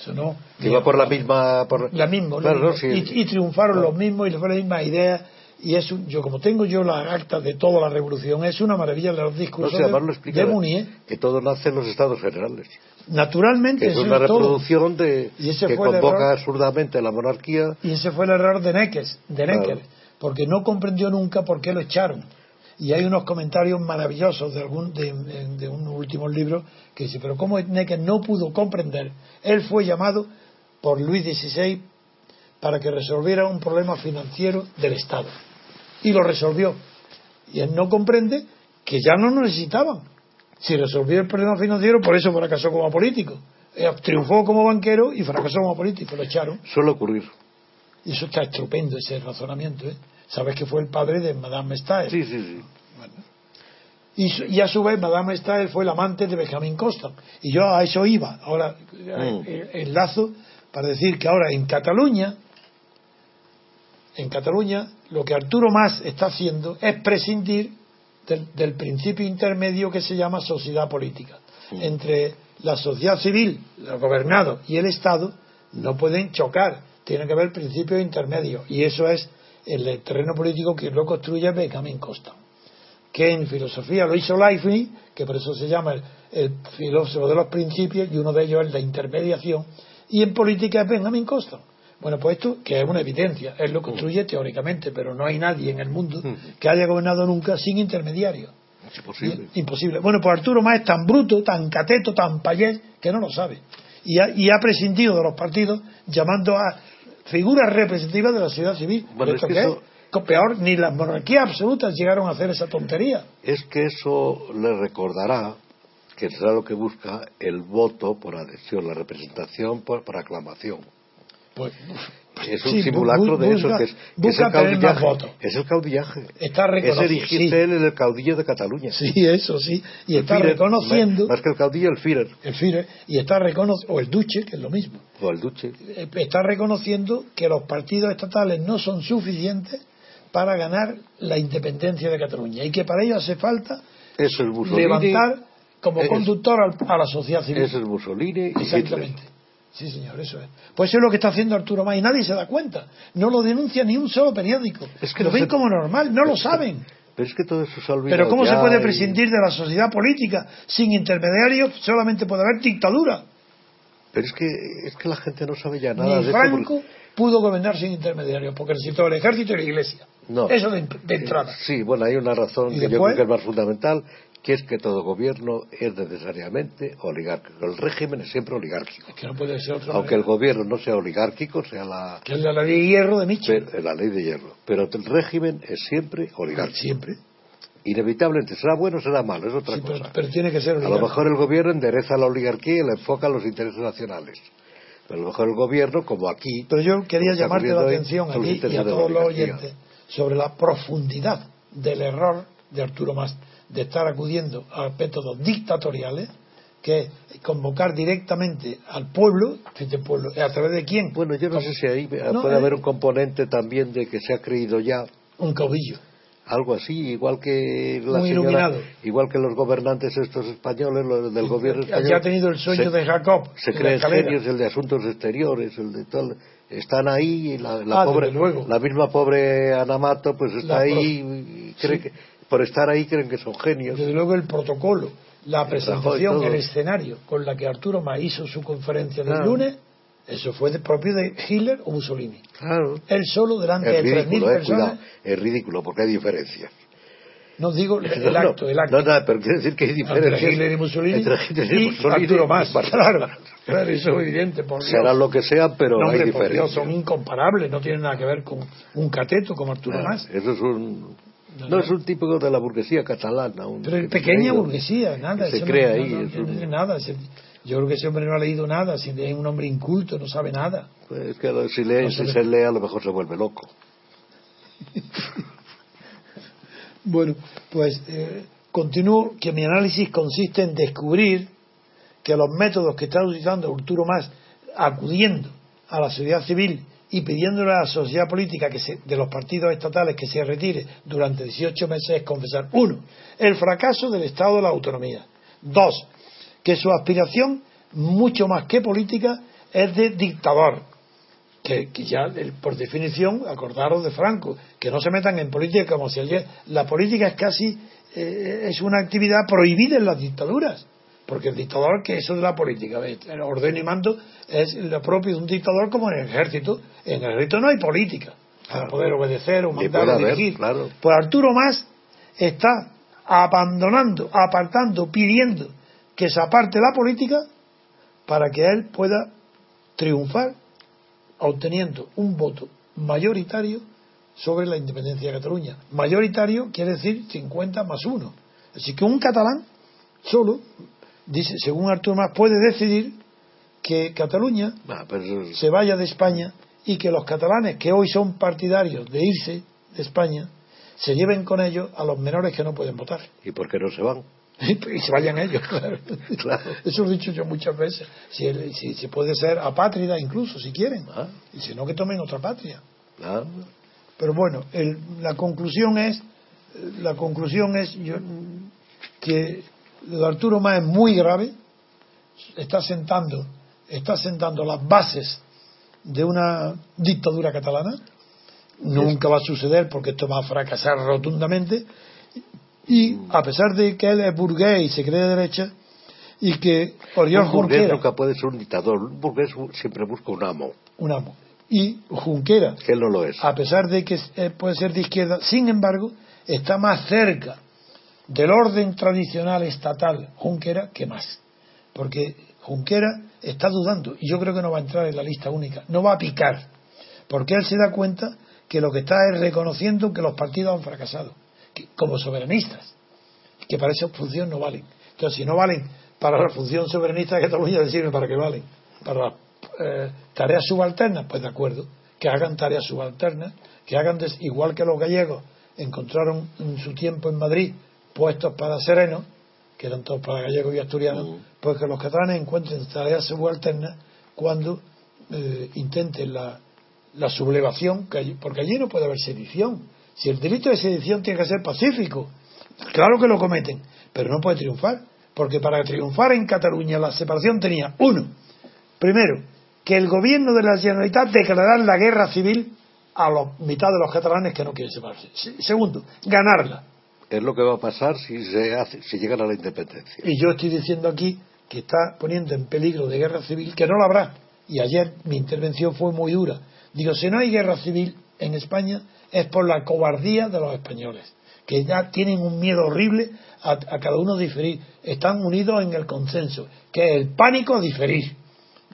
Eso no. Iba por la misma... Por... La misma. Claro, no, sí. y, y triunfaron Claro. los mismos y fue la misma idea. Y es un- yo, como tengo yo la acta de toda la revolución, es una maravilla de los discursos de, de Mounier. que todo nace en los estados generales. Naturalmente, Que es una todo. reproducción de Y ese que fue convoca error. absurdamente la monarquía. Y ese fue el error de Necker, de Necker Claro. porque no comprendió nunca por qué lo echaron. Y hay unos comentarios maravillosos de, algún, de, de- de unos últimos libros que dice, pero ¿cómo Necker no pudo comprender? Él fue llamado por Luis XVI para que resolviera un problema financiero del Estado. Y lo resolvió. Y él no comprende que ya no lo necesitaban. Si resolvió el problema financiero, por eso fracasó como político. Eh, Triunfó como banquero y fracasó como político. Lo echaron. Suele ocurrir. Y eso está estupendo, ese razonamiento. ¿eh? Sabes que fue el padre de Madame Stael. Sí, sí, sí. Y, su- y a su vez, Madame Stael fue la amante de Benjamin Constant. Y yo a eso iba. Ahora, eh, eh, enlazo para decir que ahora en Cataluña, en Cataluña, lo que Arturo Mas está haciendo es prescindir del, del principio intermedio que se llama sociedad política. Entre la sociedad civil, los gobernados y el Estado no pueden chocar. Tiene que haber principios intermedios. Y eso es el terreno político que lo construye Benjamin Constant que en filosofía lo hizo Leibniz, que por eso se llama el, el filósofo de los principios, y uno de ellos es la intermediación, y en política es Benjamin Constant. Bueno, pues esto, que es una evidencia, él lo construye teóricamente, pero no hay nadie en el mundo que haya gobernado nunca sin intermediario. Es imposible. Y- Imposible. Bueno, pues Arturo Más es tan bruto, tan cateto, tan payés, que no lo sabe. Y ha, y ha prescindido de los partidos llamando a figuras representativas de la sociedad civil. Bueno, ¿Esto es que qué eso- Peor, ni las monarquías absolutas llegaron a hacer esa tontería. Es que eso le recordará que será lo que busca el voto por adhesión, la representación por, por aclamación. Pues, Es un sí, simulacro bu- de eso busca- que es, que es busca el caudillaje. Es el caudillaje. Está es erigirse sí. él en el caudillo de Cataluña. Sí, eso sí. Y El está Führer, reconociendo, Más que el caudillo, el Führer. el Führer, y está reconociendo, o el Duce, que es lo mismo, O el duche. eh, está reconociendo que los partidos estatales no son suficientes para ganar la independencia de Cataluña y que para ello hace falta Eso es levantar como es- conductor al- a la sociedad civil. Eso es Mussolini y Exactamente. Hitler. Sí, señor, eso es. Pues eso es lo que está haciendo Arturo Más y nadie se da cuenta. No lo denuncia ni un solo periódico. Es que lo no ven se- como normal, no lo saben. Pero es que todo eso se ha Pero ¿cómo se puede y- prescindir de la sociedad política? Sin intermediarios solamente puede haber dictadura. Pero es que, es que la gente no sabe ya nada Ni de esto. Franco porque- pudo gobernar sin intermediarios, porque necesitó el ejército y la iglesia. No. Eso de, de entrada. Sí, bueno, hay una razón ¿Y que yo creo que es más fundamental, que es que todo gobierno es necesariamente oligárquico. El régimen es siempre oligárquico. Que no puede ser otra Aunque el gobierno no sea oligárquico, sea la, Que es la ley de hierro de Mitchell. pero- la ley de hierro. Pero el régimen es siempre oligárquico. Siempre. Inevitablemente, será bueno o será malo, es otra Sí, cosa. pero tiene que ser A lo oligárquico. mejor el gobierno endereza la oligarquía y la enfoca a los intereses nacionales. Pero a lo mejor el gobierno, como aquí. Pero yo quería llamarte la atención los aquí y a todos los oyentes sobre la profundidad del error de Arturo Mas de estar acudiendo a métodos dictatoriales, que es convocar directamente al pueblo, pueblo, ¿a través de quién? Bueno, yo no sé si ahí No, puede eh. haber un componente también de que se ha creído ya Un caudillo. algo así, igual que la Muy señora- igual que los gobernantes estos españoles, los del gobierno español. ya ha tenido el sueño se- de Jacob. Se creen genios, el de asuntos exteriores, el de tal. Están ahí y la, la Ah, pobre, luego. la misma pobre Anamato, pues está La ahí y cree Sí. que, por estar ahí creen que son genios. Desde luego el protocolo, la presentación, el escenario con la que Arturo Mas hizo su conferencia del Claro. lunes, eso fue de propio de Hitler o Mussolini. Claro. Él solo delante Es de 3.000 ridículo, eh, personas. cuidado, es ridículo porque hay diferencias. No digo el No, no, acto, el acto. No, no, pero quiere decir que hay diferencias. entre Hitler y Mussolini entre Hitler y, y Mussolini Arturo Mas. Claro, claro, eso es evidente. Por Dios. Serán lo que sean, pero No, hay hombre, por Dios, diferencias. son incomparables, no tienen nada que ver con un cateto como Arturo Ah, Mas. Eso es un. No, es un típico de la burguesía catalana. Un, Pero que pequeña burguesía, nada. Se hombre ahí, no- no es tiene un- nada. Yo creo que ese hombre no ha leído nada, si es un hombre inculto, no sabe nada. Pues es que si, lee, No si se lee, a lo mejor se vuelve loco. Bueno, pues eh, continúo que mi análisis consiste en descubrir que los métodos que está utilizando Arturo Más acudiendo a la sociedad civil y pidiéndole a la sociedad política que de los partidos estatales que se retire durante 18 meses es confesar, uno, el fracaso del Estado de la autonomía, dos, que su aspiración, mucho más que política, es de dictador, que, ya por definición acordaros de Franco que no se metan en política como si el- la política es casi eh, es una actividad prohibida en las dictaduras porque el dictador que eso de la política el orden y mando es lo propio de un dictador como en el ejército en el ejército no hay política para poder obedecer o mandar o haber, dirigir claro. pues Arturo Más está abandonando apartando pidiendo que se aparte la política para que él pueda triunfar obteniendo un voto mayoritario sobre la independencia de Cataluña. Mayoritario quiere decir 50 más 1. Así que un catalán solo, dice, según Arturo Mas, puede decidir que Cataluña Ah, pero se vaya de España y que los catalanes que hoy son partidarios de irse de España se lleven con ellos a los menores que no pueden votar. ¿Y por qué no se van? y se vayan ellos, claro. Claro. Eso lo he dicho yo muchas veces. Si, si se puede ser apátrida incluso, si quieren. Ah. Y si no, que tomen otra patria. Ah, Pero bueno, el- la conclusión es, la conclusión es yo- que lo de Arturo Más es muy grave, está sentando, está sentando las bases de una dictadura catalana. Nunca va a suceder porque esto va a fracasar rotundamente. Y a pesar de que él es burgués y se cree de derecha, y que Oriol un burgués Junquera, nunca puede ser un dictador. Un burgués siempre busca un amo, un amo, y Junquera, que no lo es. a pesar de que eh, puede ser de izquierda, sin embargo, está más cerca del orden tradicional estatal Junquera que más. Porque Junquera está dudando, y yo creo que no va a entrar en la lista única, no va a picar, porque él se da cuenta que lo que está es reconociendo que los partidos han fracasado, como soberanistas, que para esa función no valen. Entonces, si no valen para la función soberanista de Cataluña, decirme para qué valen. Para eh, tareas subalternas, pues de acuerdo, que hagan tareas subalternas, que hagan des- igual que los gallegos encontraron en su tiempo en Madrid puestos para serenos, que eran todos para gallegos y asturianos, Mm. pues que los catalanes encuentren tareas subalternas cuando eh, intenten la, la sublevación, que allí- porque allí no puede haber sedición. Si el delito de sedición tiene que ser pacífico, claro que lo cometen, pero no puede triunfar, porque para triunfar en Cataluña la separación tenía, uno, primero, que el gobierno de la Generalitat declarar la guerra civil a la mitad de los catalanes que no quieren separarse. Se- Segundo, ganarla. Es lo que va a pasar si, se llegan a la independencia. Y yo estoy diciendo aquí que está poniendo en peligro de guerra civil, que no la habrá. Y ayer mi intervención fue muy dura. Digo, si no hay guerra civil en España es por la cobardía de los españoles, que ya tienen un miedo horrible a, a cada uno diferir. Están unidos en el consenso, que es el pánico a diferir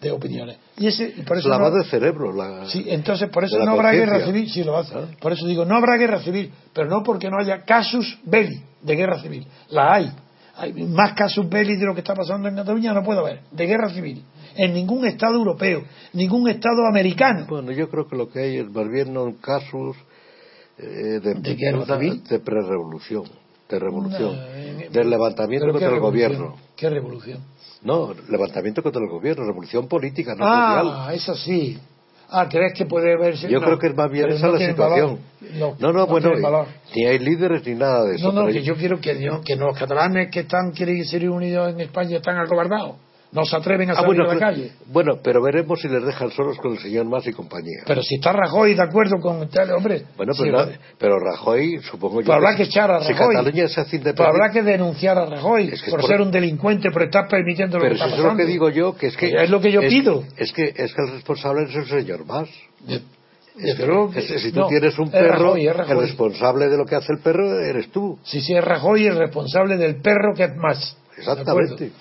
de opiniones. Y ese, y por eso no- Lavado de cerebro. La, Sí, entonces por eso no habrá guerra civil, sí lo hace. Ah. Por eso digo, no habrá guerra civil, pero no porque no haya casus belli de guerra civil. La hay. hay más casos belli de lo que está pasando en Cataluña no puede haber, de guerra civil, en ningún Estado europeo, ningún Estado americano. Bueno, yo creo que lo que hay es más bien no casos eh, de, ¿De guerra civil? de prerevolución, de revolución, No, en- del levantamiento ¿Pero qué contra el gobierno. ¿Qué revolución? No, levantamiento contra el gobierno, revolución política, no social. ah, eso sí. Ah, ¿crees que puede verse? Yo No, creo que es más bien esa no la situación. valor. No, no, bueno, ni hay líderes ni nada de eso. No, no, que yo quiero que, que los catalanes que están quieren ser unidos en España están acobardados. No se atreven a Ah, salir bueno, a la pero- calle. bueno, pero veremos si les dejan solos con el señor Mas y compañía. Pero si está Rajoy de acuerdo con tal hombre. bueno, sí, pues nada, pero Rajoy, supongo yo. Pues habrá que echar a Si Rajoy. Cataluña se hace Pues independiente. habrá que denunciar a Rajoy Es que es por, por- ser un delincuente, por estar permitiendo lo Pero que eso es lo que digo yo, que es que. Es lo que yo es- pido. Es que, es que el responsable es el señor Mas. De- Es que- es si tú no, tienes un perro, Rajoy, el responsable de lo que hace el perro eres tú. Si sí, es Rajoy el responsable del perro que es más. ¿De Exactamente.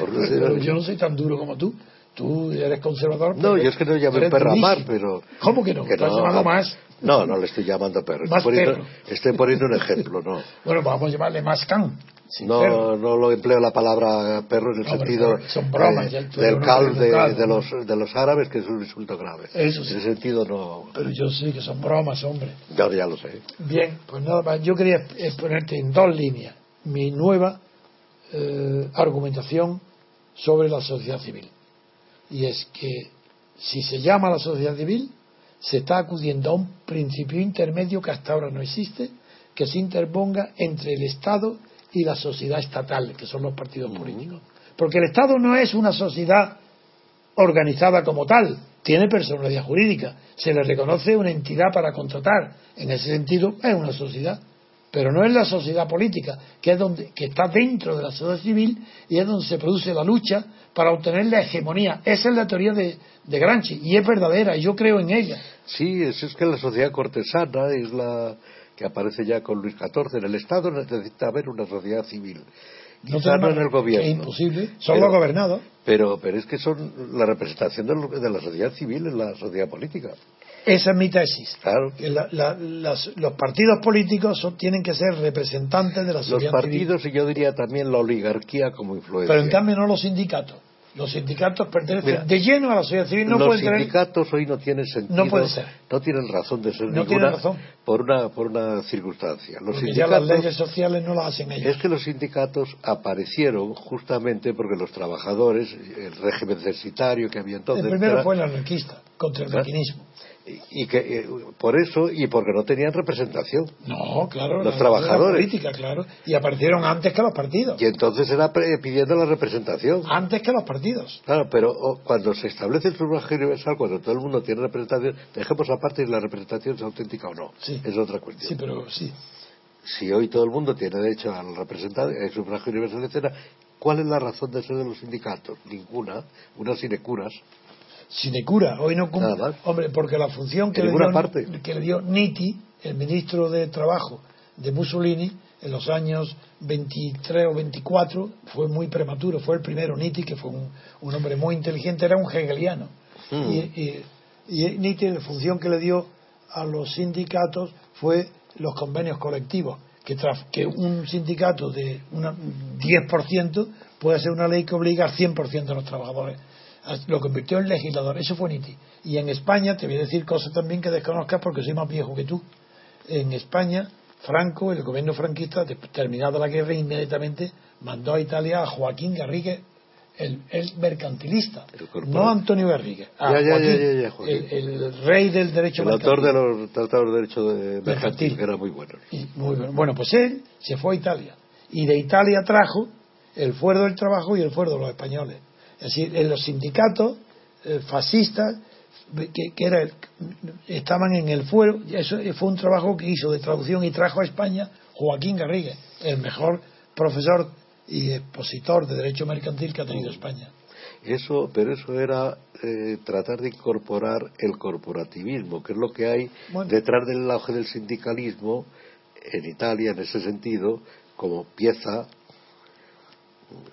no Pero yo no soy tan duro como tú. Tú eres conservador. No, yo es que no llamo eres perro a Mar, durísimo. pero. ¿Cómo que no? Estás llamando más. No, no le estoy llamando perro. Más estoy, poniendo, perro. estoy poniendo un ejemplo, no. Bueno, vamos a llamarle más can. perro. No, no lo empleo la palabra perro en el No, sentido son bromas, eh, del cal de, de ¿no? los, de los árabes, que es un insulto grave. Eso sí. En ese sentido no. Pero yo sé que son bromas, hombre. Ya, ya lo sé. Bien, pues nada más. Yo quería exponerte en dos líneas mi nueva eh, argumentación sobre la sociedad civil. Y es que si se llama la sociedad civil, se está acudiendo a un principio intermedio que hasta ahora no existe, que se interponga entre el Estado y la sociedad estatal, que son los partidos políticos. Porque el Estado no es una sociedad organizada como tal, tiene personalidad jurídica, se le reconoce una entidad para contratar, en ese sentido es una sociedad, pero no es la sociedad política, que es donde que está dentro de la sociedad civil y es donde se produce la lucha para obtener la hegemonía. Esa es la teoría de, de Gramsci y es verdadera, y yo creo en ella. Sí, es, es que la sociedad cortesana es la que aparece ya con Luis XIV. En el Estado necesita haber una sociedad civil. No Quizá no en el gobierno. Es imposible, son Pero- los gobernados. Pero, pero es que son la representación de, lo- de la sociedad civil en la sociedad política. Esa es mi tesis. Claro. Que la- la- las- los partidos políticos son- tienen que ser representantes de la Los sociedad civil. partidos y yo diría también la oligarquía como influencia. Pero en cambio no los sindicatos. Los sindicatos pertenecen Mira, de lleno a la sociedad civil. No los pueden tener. sindicatos hoy no tienen sentido. No puede ser. no tienen razón de ser No ninguna tienen razón. por una por una circunstancia. Los Porque ya las sindicatos leyes sociales no las hacen ellos. es que los sindicatos aparecieron justamente porque los trabajadores, el régimen censitario que había entonces, el primero era- fue el anarquista, contra el maquinismo. Y, que eh, por eso y porque no tenían representación. No, claro. Los trabajadores. política, claro. Y aparecieron antes que los partidos. Y entonces era pre- pidiendo la representación. Antes que los partidos. Claro, pero oh, cuando se establece el sufragio universal, cuando todo el mundo tiene representación, dejemos aparte si la representación es auténtica o no. Sí. Es otra cuestión. Sí, pero sí. Si hoy todo el mundo tiene derecho al representar el sufragio universal, etcétera, ¿cuál es la razón de ser de los sindicatos? Ninguna. Unas sinecuras. Sinecura, hoy no cumple. Hombre, porque la función que le, dio, parte. que le dio Nitti, el ministro de Trabajo de Mussolini, en los años 23 o 24, fue muy prematuro. Fue el primero, Nitti, que fue un, un hombre muy inteligente, era un hegeliano. Hmm. Y, y, y Nitti, la función que le dio a los sindicatos fue los convenios colectivos. Que, tras- que un sindicato de una, 10% puede ser una ley que obliga al 100% de los trabajadores lo convirtió en legislador. Eso fue Nitti. Y en España, te voy a decir cosas también que desconozcas porque soy más viejo que tú. En España, Franco, el gobierno franquista, terminada la guerra, inmediatamente mandó a Italia a Joaquín Garrigues, el, el mercantilista, El no Antonio Garrigues. a Ya, Joaquín, ya, ya, ya, Joaquín. El, el rey del derecho El autor mercantil. de los tratados de derecho de mercantil, Mercantil. que era muy bueno. Y muy bueno. Bueno, pues él se fue a Italia. Y de Italia trajo el fuero del trabajo y el fuero de los españoles. Es decir, en los sindicatos eh, fascistas que, que era estaban en el fuero, eso fue un trabajo que hizo de traducción y trajo a España Joaquín Garrigues, el mejor profesor y expositor de derecho mercantil que ha tenido España. Eso, pero eso era eh, tratar de incorporar el corporativismo, que es lo que hay Bueno. detrás del auge del sindicalismo en Italia, en ese sentido, como pieza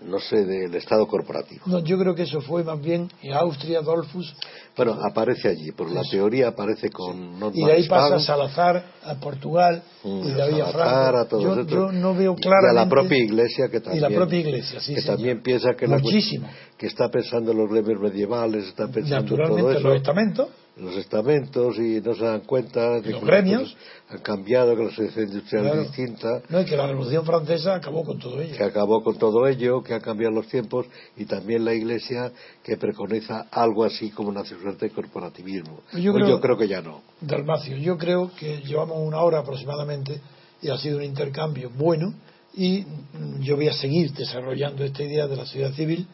no sé, del Estado corporativo. No, yo creo que eso fue más bien en Austria, Dolfus. Bueno, aparece allí, por la teoría aparece con Y de ahí pasa a Salazar, a Portugal, Mm, y de ahí a Salazar, Franco. a todos yo, yo no veo y claramente... a la propia Iglesia que también y la propia Iglesia, sí, que señor. también piensa que la Muchísimo. que está pensando en los leyes medievales, está pensando en todo Naturalmente, eso. los estamentos, los estamentos y no se dan cuenta de Los que gremios. han cambiado, que la sociedad industrial Claro. es distinta, no, y que la Revolución Francesa acabó con todo ello. que acabó con todo ello, que han cambiado los tiempos y también la Iglesia que preconiza algo así como suerte de corporativismo. Yo Pues creo- yo creo que ya no. Dalmacio, yo creo que llevamos una hora aproximadamente y ha sido un intercambio bueno y mm, yo voy a seguir desarrollando esta idea de la sociedad civil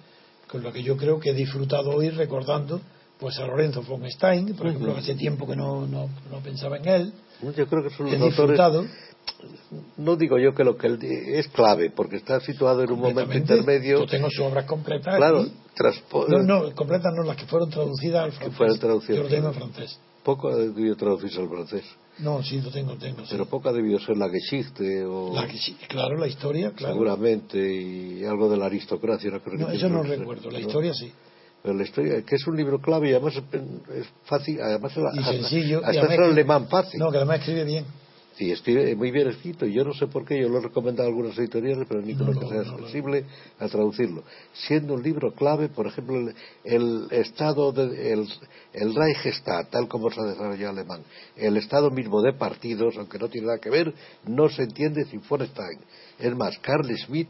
con lo que yo creo que he disfrutado hoy recordando pues a Lorenzo von Stein, por ejemplo, hace tiempo que no, no, no pensaba en él, Yo creo que son los autores disfrutado no digo yo que lo que él es clave porque está situado en un momento intermedio Yo tengo sus obras completas claro no, no, completas no, las que fueron traducidas al francés. fueron traducidas. Yo lo tengo en francés. poco ha debido traducirse al francés No, sí, lo tengo, tengo. sí. pero poco ha debido ser la Geschichte o La que claro, la historia, claro. seguramente y algo de la aristocracia no creo No, que eso no recuerdo, la historia sí. Pero la historia que es un libro clave y además es, fácil además Y sencillo. hasta es que- alemán fácil No, que además escribe bien. Sí, escribe muy bien escrito y yo no sé por qué, yo lo he recomendado a algunas editoriales, pero ninguno No, que no, sea no, no. sensible a traducirlo. Siendo un libro clave, por ejemplo, el, el estado, de, el, el Reichstag, tal como se ha desarrollado en alemán, el estado mismo de partidos, aunque no tiene nada que ver, no se entiende sin von Stein. Es más, Carl Schmitt,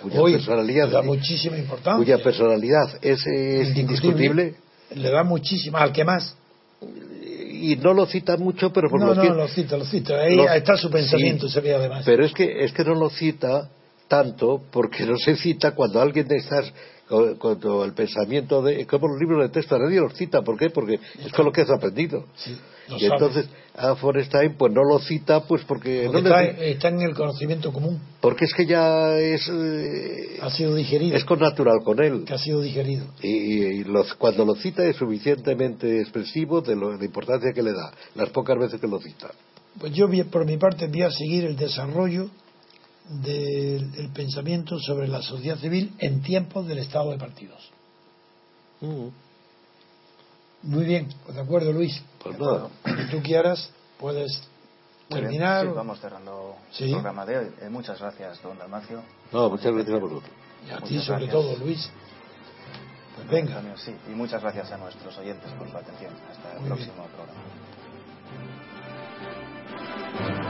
cuya Hoy personalidad, le da muchísima importancia. cuya personalidad es, es indiscutible, Le da muchísima, al que más. y no lo cita mucho, pero por no, lo no, que- lo cita, lo cita. Ahí Lo- está su pensamiento, sí, se ve además. Pero es que, es que no lo cita tanto porque no se cita cuando alguien de estas, cuando el pensamiento de, como los libros de texto, nadie los cita. ¿Por qué? Porque es con lo que has aprendido. Sí, y sabe. A Forestein pues no lo cita pues porque, Porque no está, está en el conocimiento común, porque es que ya es, eh, ha sido digerido. es con natural con él. que ha sido digerido. Y, y los- cuando lo cita es suficientemente expresivo de lo- de la importancia que le da, las pocas veces que lo cita. Pues yo, por mi parte, voy a seguir el desarrollo del, del pensamiento sobre la sociedad civil en tiempos del estado de partidos. Mm. Muy bien, pues de acuerdo, Luis. Pues nada. Si tú quieras, puedes terminar. Sí, vamos cerrando ¿Sí? el programa de hoy. Eh, muchas gracias, don Dalmacio. No, muchas gracias a vosotros. Y a ti, sobre gracias. todo, Luis. Pues venga. Sí, y muchas gracias a nuestros oyentes por su atención. Hasta el Muy próximo bien. programa.